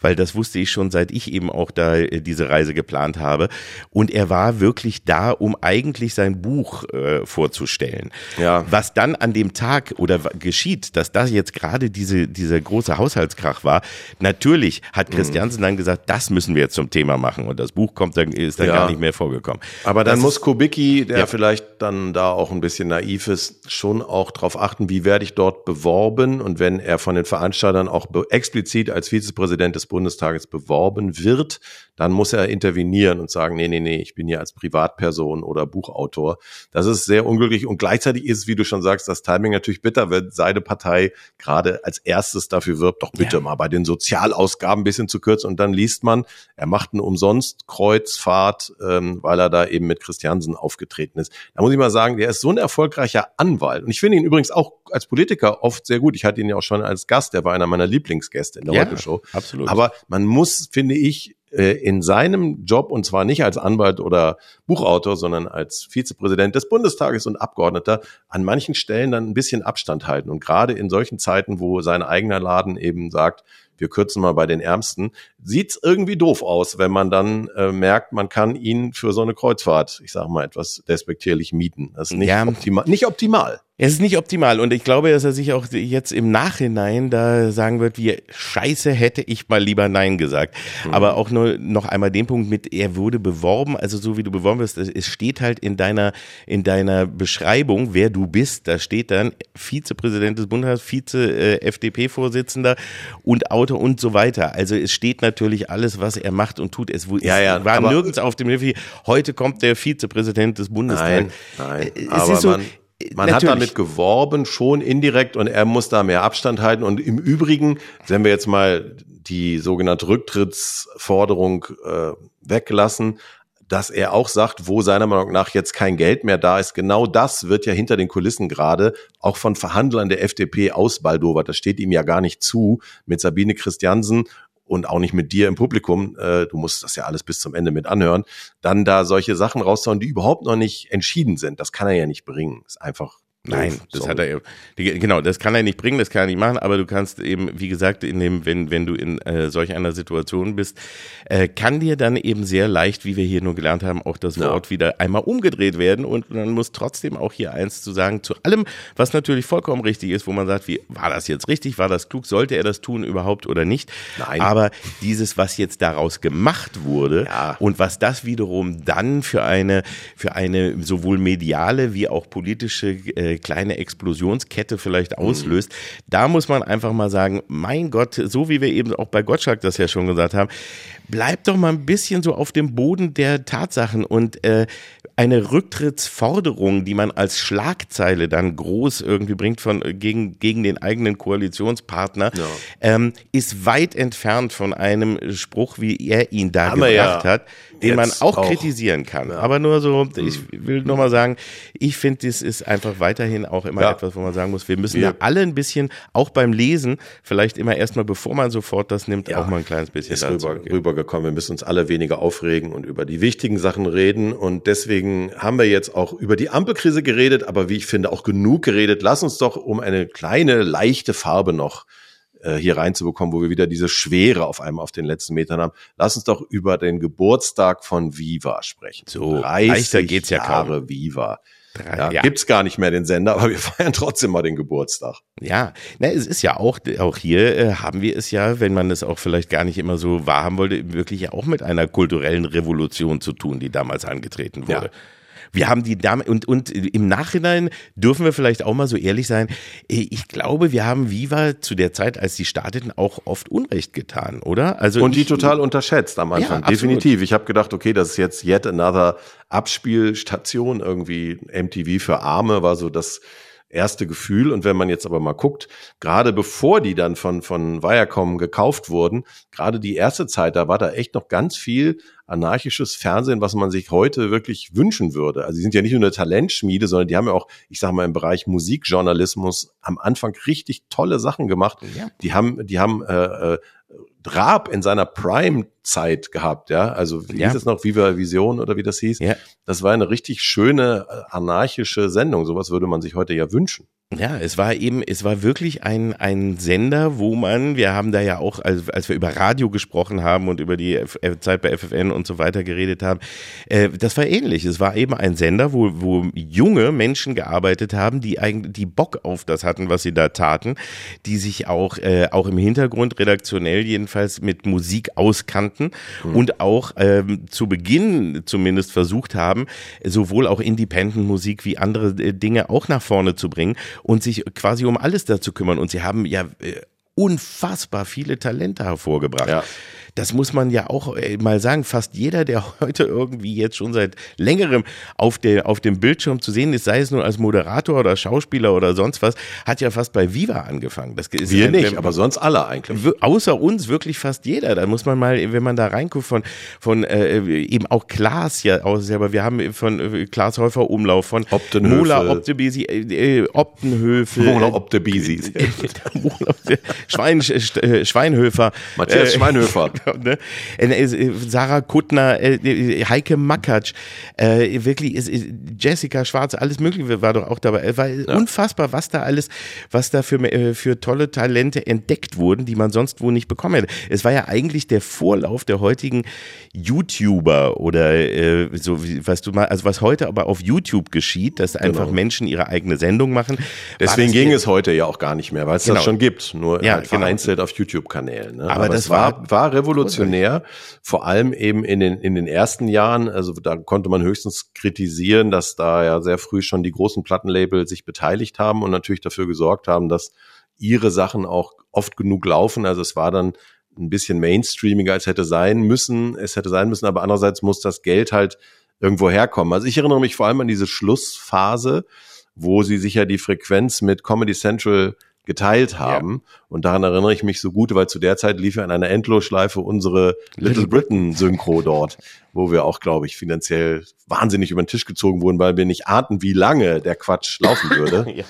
weil das wusste ich schon, seit ich eben auch da äh, diese Reise geplant habe. Und er war wirklich da, um eigentlich sein Buch äh, vorzustellen. Ja. Was dann an dem Tag oder geschieht, dass das jetzt gerade diese, dieser große Haushaltskrach war, natürlich hat mhm. Christiansen mhm. dann gesagt, das müssen wir jetzt zum Thema machen. Und das Buch kommt dann, ist dann ja. gar nicht mehr vorgekommen. Aber dann das muss Kubicki, der ja. vielleicht dann da auch ein bisschen naiv ist, schon auch darauf achten, wie werde ich dort beworben und wenn er von den Veranstaltern auch explizit als Vizepräsident des Bundestages beworben wird, dann muss er intervenieren und sagen, nee, nee, nee, ich bin hier als Privatperson oder Buchautor. Das ist sehr unglücklich und gleichzeitig ist, wie du schon sagst, das Timing natürlich bitter, wenn seine Partei gerade als erstes dafür wirbt, doch bitte ja. mal bei den Sozialausgaben ein bisschen zu kürzen und dann liest man, er macht eine umsonst Kreuzfahrt, ähm, weil er da eben mit Christiansen aufgetreten ist. Da muss ich mal sagen, der ist so ein erfolgreicher Anwalt und ich finde ihn übrigens auch als Politiker oft sehr gut. Ich hatte ihn ja auch schon als Gast, der war einer meiner Lieblingsgäste in der ja, Heute-Show. Absolut. Aber man muss, finde ich, äh, in seinem Job, und zwar nicht als Anwalt oder Buchautor, sondern als Vizepräsident des Bundestages und Abgeordneter, an manchen Stellen dann ein bisschen Abstand halten. Und gerade in solchen Zeiten, wo sein eigener Laden eben sagt, wir kürzen mal bei den Ärmsten, sieht's irgendwie doof aus, wenn man dann äh, merkt, man kann ihn für so eine Kreuzfahrt, ich sage mal etwas despektierlich mieten. Das ist nicht, ja. optimal, nicht optimal. Es ist nicht optimal und ich glaube, dass er sich auch jetzt im Nachhinein da sagen wird, wie scheiße hätte ich mal lieber Nein gesagt. Mhm. Aber auch nur noch einmal den Punkt mit, er wurde beworben, also so wie du beworben wirst, es steht halt in deiner, in deiner Beschreibung, wer du bist, da steht dann Vizepräsident des Bundestags, Vize äh, und Autor und so weiter. Also es steht natürlich alles, was er macht und tut. Es, ja, ja, war nirgends auf dem Level, heute kommt der Vizepräsident des Bundestags. Nein, nein, es aber ist so, man man Natürlich. hat damit geworben, schon indirekt, und er muss da mehr Abstand halten. Und im Übrigen, wenn wir jetzt mal die sogenannte Rücktrittsforderung äh, weglassen, dass er auch sagt, wo seiner Meinung nach jetzt kein Geld mehr da ist. Genau das wird ja hinter den Kulissen gerade auch von Verhandlern der FDP ausbaldowert. Das steht ihm ja gar nicht zu mit Sabine Christiansen und auch nicht mit dir im Publikum, äh, du musst das ja alles bis zum Ende mit anhören, dann da solche Sachen raushauen, die überhaupt noch nicht entschieden sind. Das kann er ja nicht bringen. Ist einfach Nein, das Sorry. hat er genau, das kann er nicht bringen, das kann er nicht machen, aber du kannst eben, wie gesagt, in dem, wenn wenn du in äh, solch einer Situation bist, äh, kann dir dann eben sehr leicht, wie wir hier nur gelernt haben, auch das ja. Wort wieder einmal umgedreht werden und dann muss trotzdem auch hier eins zu sagen zu allem, was natürlich vollkommen richtig ist, wo man sagt, wie war das jetzt richtig, war das klug, sollte er das tun überhaupt oder nicht? Nein. Aber dieses, was jetzt daraus gemacht wurde ja. und was das wiederum dann für eine für eine sowohl mediale wie auch politische äh, kleine Explosionskette vielleicht mhm. auslöst. Mhm. Da muss man einfach mal sagen, mein Gott, so wie wir eben auch bei Gottschalk das ja schon gesagt haben, bleibt doch mal ein bisschen so auf dem Boden der Tatsachen und äh, eine Rücktrittsforderung, die man als Schlagzeile dann groß irgendwie bringt von äh, gegen gegen den eigenen Koalitionspartner, ja. ähm, ist weit entfernt von einem Spruch, wie er ihn da Haben gebracht ja hat, den man auch, auch, kritisieren kann. Ja. Aber nur so, ich mhm. will nur mal sagen, ich finde, das ist einfach weiterhin auch immer etwas, wo man sagen muss, wir müssen wir, da alle ein bisschen, auch beim Lesen, vielleicht immer erstmal, bevor man sofort das nimmt, auch mal ein kleines bisschen ist rüber, rüber gekommen. Wir müssen uns alle weniger aufregen und über die wichtigen Sachen reden. Und deswegen haben wir jetzt auch über die Ampelkrise geredet, aber wie ich finde, auch genug geredet. Lass uns doch um eine kleine, leichte Farbe noch äh, hier reinzubekommen, wo wir wieder diese Schwere auf einmal auf den letzten Metern haben. Lass uns doch über den Geburtstag von Viva sprechen. So, leichter geht's ja Jahre kaum. Viva. Ja, ja. Gibt's gar nicht mehr den Sender, aber wir feiern trotzdem mal den Geburtstag. Ja, na, es ist ja auch, auch hier äh, haben wir es ja, wenn man es auch vielleicht gar nicht immer so wahrhaben wollte, wirklich ja auch mit einer kulturellen Revolution zu tun, die damals angetreten wurde. Ja. Wir haben die Dame und, und im Nachhinein dürfen wir vielleicht auch mal so ehrlich sein. äh, Ich glaube, wir haben Viva zu der Zeit, als die starteten, auch oft Unrecht getan, oder? Also Und die ich- total unterschätzt am Anfang. Ja. Definitiv. Ich habe gedacht, okay, das ist jetzt yet another Abspielstation, irgendwie MTV für Arme war so das erste Gefühl. Und wenn man jetzt aber mal guckt, gerade bevor die dann von, von Viacom gekauft wurden, gerade die erste Zeit, da war da echt noch ganz viel anarchisches Fernsehen, was man sich heute wirklich wünschen würde. Also die sind ja nicht nur eine Talentschmiede, sondern die haben ja auch, ich sag mal, im Bereich Musikjournalismus am Anfang richtig tolle Sachen gemacht. Ja. Die haben, die haben äh, äh, Raab in seiner Prime-Zeit gehabt, ja. Also wie Ja. hieß es noch, Viva Vision oder wie das hieß? Ja. Das war eine richtig schöne äh, anarchische Sendung. Sowas würde man sich heute ja wünschen. Ja, es war eben, es war wirklich ein, ein Sender, wo man, wir haben da ja auch, als, als wir über Radio gesprochen haben und über die F- Zeit bei FFN und so weiter geredet haben, äh, das war ähnlich. Es war eben ein Sender, wo, wo junge Menschen gearbeitet haben, die eigentlich, die Bock auf das hatten, was sie da taten, die sich auch, äh, auch im Hintergrund redaktionell jedenfalls mit Musik auskannten und auch ähm, zu Beginn zumindest versucht haben, sowohl auch Independent-Musik wie andere äh, Dinge auch nach vorne zu bringen und sich quasi um alles dazu kümmern. Und sie haben ja äh, unfassbar viele Talente hervorgebracht. Ja. Das muss man ja auch äh, mal sagen. Fast jeder, der heute irgendwie jetzt schon seit längerem auf, der, auf dem Bildschirm zu sehen ist, sei es nur als Moderator oder Schauspieler oder sonst was, hat ja fast bei Viva angefangen. Das ist Wir ein- nicht, aber sonst alle eigentlich. außer uns wirklich fast jeder. Da muss man mal, wenn man da reinguckt, von, von äh, eben auch Klaas ja aus selber. Wir haben von äh, Klaas Häufer Umlauf, von Optenhöfel. Mola Optebisi, äh, äh, Optenhöfel. Mola äh, Optebisis. Mola Opte- Schwein, Schweinhöfer. Matthias Äh, Ne? Äh, Sarah Kuttner, äh, äh, Heike Makatsch, äh, wirklich Jessica Schwarz, alles Mögliche war doch auch dabei. Es war unfassbar, was da alles, was da für, für tolle Talente entdeckt wurden, die man sonst wo nicht bekommen hätte. Es war ja eigentlich der Vorlauf der heutigen YouTuber oder äh, so, was du mal, also was heute aber auf YouTube geschieht, dass einfach Genau. Menschen ihre eigene Sendung machen. Deswegen ging es heute ja auch gar nicht mehr, weil es Genau. das schon gibt, nur Ja, halt genau. vereinzelt auf YouTube-Kanälen. Ne? Aber Aber, das das war, war revolutionär, vor allem eben in den, in den ersten Jahren. Also da konnte man höchstens kritisieren, dass da ja sehr früh schon die großen Plattenlabel sich beteiligt haben und natürlich dafür gesorgt haben, dass ihre Sachen auch oft genug laufen. Also es war dann ein bisschen mainstreamiger, als hätte sein müssen. Es hätte sein müssen, aber andererseits muss das Geld halt irgendwo herkommen. Also ich erinnere mich vor allem an diese Schlussphase, wo sie sich ja die Frequenz mit Comedy Central geteilt haben. Und daran erinnere ich mich so gut, weil zu der Zeit lief ja in einer Endlosschleife unsere Little Britain Synchro dort, wo wir auch, glaube ich, finanziell wahnsinnig über den Tisch gezogen wurden, weil wir nicht ahnten, wie lange der Quatsch laufen würde. Ja.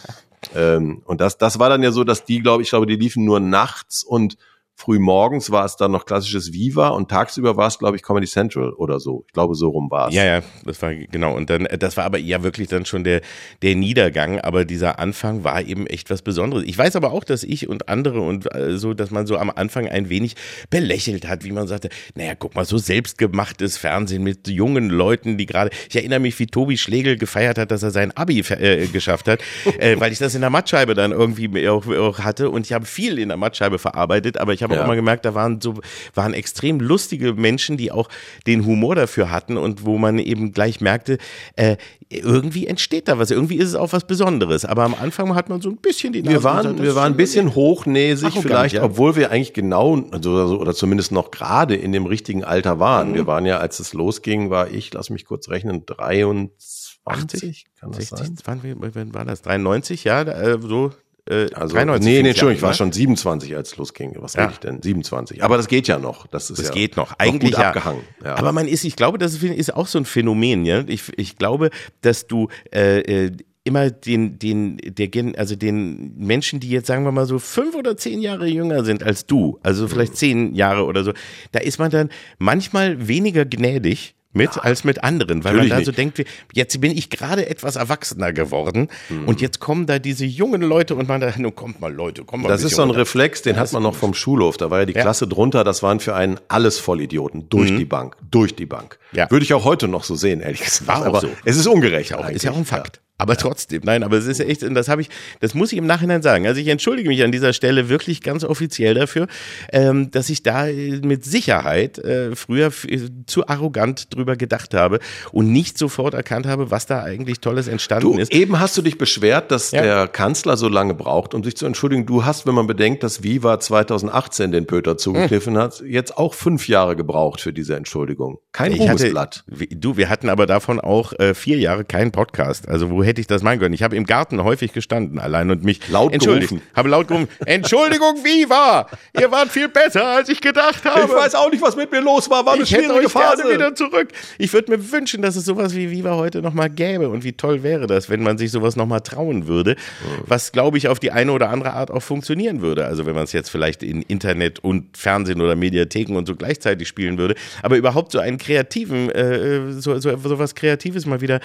Ähm, und das, das war dann ja so, dass die, glaube ich, glaube, die liefen nur nachts und früh morgens war es dann noch klassisches Viva und tagsüber war es, glaube ich, Comedy Central oder so. Ich glaube, so rum war es. Ja, ja, das war genau. Und dann, äh, das war aber ja wirklich dann schon der, der Niedergang. Aber dieser Anfang war eben echt was Besonderes. Ich weiß aber auch, dass ich und andere und äh, so, dass man so am Anfang ein wenig belächelt hat, wie man sagte, naja, guck mal, so selbstgemachtes Fernsehen mit jungen Leuten, die gerade, ich erinnere mich, wie Tobi Schlegel gefeiert hat, dass er sein Abi äh, geschafft hat, äh, weil ich das in der Mattscheibe dann irgendwie auch, auch hatte und ich habe viel in der Mattscheibe verarbeitet, aber ich habe Ja. auch mal gemerkt, da waren so, waren extrem lustige Menschen, die auch den Humor dafür hatten und wo man eben gleich merkte, äh, irgendwie entsteht da was, irgendwie ist es auch was Besonderes. Aber am Anfang hat man so ein bisschen die Nase Wir waren, gesagt, wir waren ein bisschen hochnäsig vielleicht, ja. obwohl wir eigentlich genau, also, also- oder zumindest noch gerade in dem richtigen Alter Mhm. waren. Wir waren ja, als es losging, war ich, lass mich kurz rechnen, 23, kann das 60, sein? wann, wann war das? 93, ja, äh, so. Äh, Also, 93 nee, nee, Entschuldigung, ich war ne? schon 27, als es losging. Was Ja. rede ich denn? 27. Aber das geht ja noch. Das ist Das ja geht noch. Eigentlich gut ja. abgehangen. Ja. Aber man ist, ich glaube, das ist auch so ein Phänomen, ja. Ich, ich glaube, dass du äh, äh, immer den, den, der, Gen- also den Menschen, die jetzt sagen wir mal so fünf oder zehn Jahre jünger sind als du, also vielleicht zehn Jahre oder so, da ist man dann manchmal weniger gnädig mit ja. als mit anderen, weil man da so denkt, jetzt bin ich gerade etwas erwachsener geworden und jetzt kommen da diese jungen Leute und man da, nun kommt mal Leute, kommt mal Das ist so ein runter. Reflex, den hat man noch vom Schulhof. Da war ja die Ja. Klasse drunter, das waren für einen alles Vollidioten. Durch die Bank. Durch die Bank. Ja. Würde ich auch heute noch so sehen, ehrlich gesagt. War auch Aber so. es ist ungerecht. auch, ist ja auch ein Fakt. Aber trotzdem, nein, aber es ist echt, und das habe ich, das muss ich im Nachhinein sagen. Also ich entschuldige mich an dieser Stelle wirklich ganz offiziell dafür, ähm, dass ich da äh, mit Sicherheit äh, früher zu arrogant drüber gedacht habe und nicht sofort erkannt habe, was da eigentlich Tolles entstanden Du, ist. eben hast du dich beschwert, dass Ja. der Kanzler so lange braucht, um sich zu entschuldigen. Du hast, wenn man bedenkt, dass Viva 2018 den Pöter zugekniffen hat, jetzt auch fünf Jahre gebraucht für diese Entschuldigung. Kein Ruhmesblatt. du, wir hatten aber davon auch äh, vier Jahre keinen Podcast. Also wo hätte ich das meinen können? Ich habe im Garten häufig gestanden allein und mich Laut entschuldigt. gerufen. Habe laut gerufen, Entschuldigung, Viva! Ihr wart viel besser, als ich gedacht habe. Ich weiß auch nicht, was mit mir los war. War eine ich hätte schwierige euch gerne Phase. wieder zurück. Ich würde mir wünschen, dass es sowas wie Viva heute nochmal gäbe. Und wie toll wäre das, wenn man sich sowas nochmal trauen würde. Was, glaube ich, auf die eine oder andere Art auch funktionieren würde. Also wenn man es jetzt vielleicht in Internet und Fernsehen oder Mediatheken und so gleichzeitig spielen würde. Aber überhaupt so einen kreativen, äh, so, so, so was Kreatives mal wieder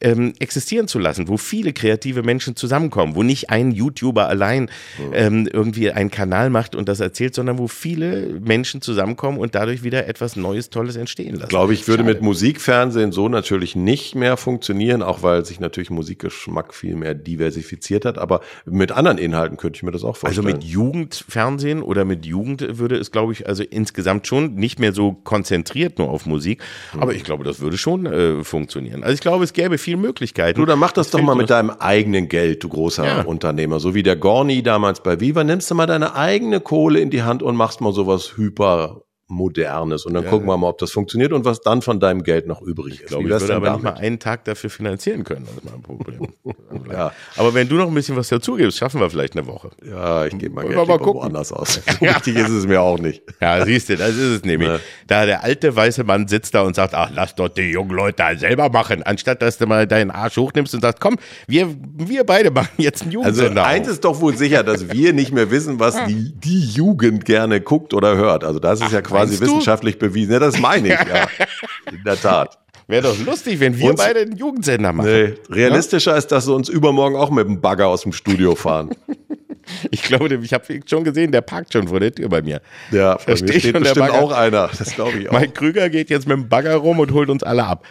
ähm, existieren zu lassen, wo viele kreative Menschen zusammenkommen, wo nicht ein YouTuber allein ähm, irgendwie einen Kanal macht und das erzählt, sondern wo viele Menschen zusammenkommen und dadurch wieder etwas Neues, Tolles entstehen lassen. glaube ich, würde Schade. mit Musikfernsehen so natürlich nicht mehr funktionieren, auch weil sich natürlich Musikgeschmack viel mehr diversifiziert hat. Aber mit anderen Inhalten könnte ich mir das auch Also vorstellen. mit Jugendfernsehen oder mit Jugend würde es, glaube ich, also insgesamt schon nicht mehr so konzentriert nur auf Musik. Aber ich glaube, das würde schon äh, funktionieren. Also ich glaube, es gäbe viele Möglichkeiten. Du, dann mach das doch fehlt mal mit deinem eigenen Geld, du großer Ja. Unternehmer. So wie der Gorni damals bei Viva, nimmst du mal deine eigene Kohle in die Hand und machst mal sowas hyper modernes und dann gucken wir mal, ob das funktioniert und was dann von deinem Geld noch übrig ist. Ich glaube, Wie ich würde aber nicht damit? mal einen Tag dafür finanzieren können. Das ist mein Problem. Ja. Aber wenn du noch ein bisschen was dazugibst, schaffen wir vielleicht eine Woche. Ja, ich gebe mal Geld mal gucken. woanders aus. So Wichtig ist es mir auch nicht. Ja, siehst du, das ist es nämlich. Ne. Da der alte weiße Mann sitzt da und sagt, ach, lass doch die jungen Leute da selber machen, anstatt dass du mal deinen Arsch hochnimmst und sagst, komm, wir, wir beide machen jetzt einen Also Jugendsender. eins auf. ist doch wohl sicher, dass wir nicht mehr wissen, was die, die Jugend gerne guckt oder hört. Also das ist ja quasi meinst du? wissenschaftlich bewiesen. Ja, das meine ich, ja. In der Tat. Wäre doch lustig, wenn wir Uns- beide einen Jugendsender machen. Nee, realistischer ist, dass sie uns übermorgen auch mit dem Bagger aus dem Studio fahren. Ich glaube, ich habe schon gesehen, der parkt schon vor der Tür bei mir. Ja, mir steht steht bestimmt Bagger. auch einer. Das glaube ich auch. Mike Krüger geht jetzt mit dem Bagger rum und holt uns alle ab.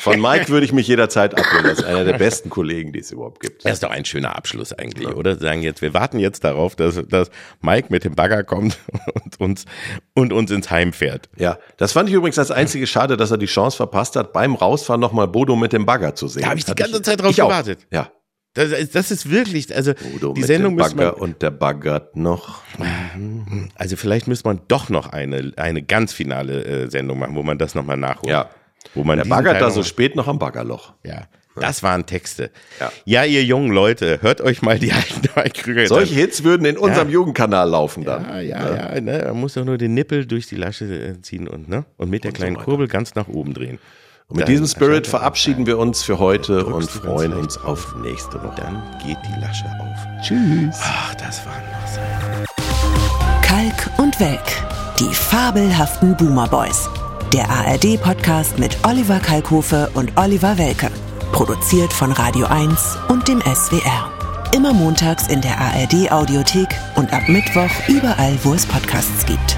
Von Mike würde ich mich jederzeit abholen. Das ist einer der besten Kollegen, die es überhaupt gibt. Das ist doch ein schöner Abschluss eigentlich, oder? Sagen jetzt, wir warten jetzt darauf, dass, dass Mike mit dem Bagger kommt und uns, und uns ins Heim fährt. Ja, das fand ich übrigens das einzige Schade, dass er die Chance verpasst hat, beim Rausfahren nochmal Bodo mit dem Bagger zu sehen. Da habe ich die ganze Zeit drauf ich auch. gewartet. Ja. Das, ist- das ist wirklich, also Bodo die mit Sendung dem müsste man, Bagger und der baggert noch. also vielleicht müsste man doch noch eine, eine ganz finale äh, Sendung machen, wo man das nochmal nachholt. Ja. Wo man Der baggert da so spät noch am Baggerloch. Ja. Das waren Texte. Ja. Ja, ihr jungen Leute, hört euch mal die alten Krüger Solche. Hits würden in unserem Jugendkanal laufen dann. Ja, ja, ja, ne? Man muss doch nur den Nippel durch die Lasche äh, ziehen und, ne? Und mit der kleinen weiter. Kurbel ganz nach oben drehen. Und mit Dann diesem Spirit er- verabschieden wir uns für heute und freuen uns auf nächste Woche. Dann geht die Lasche auf. Tschüss. Ach, das waren noch Zeiten. Kalk und Welk. Die fabelhaften Boomer Boys. Der ARD-Podcast mit Oliver Kalkofe und Oliver Welke. Produziert von Radio 1 und dem SWR. Immer montags in der ARD-Audiothek und ab Mittwoch überall, wo es Podcasts gibt.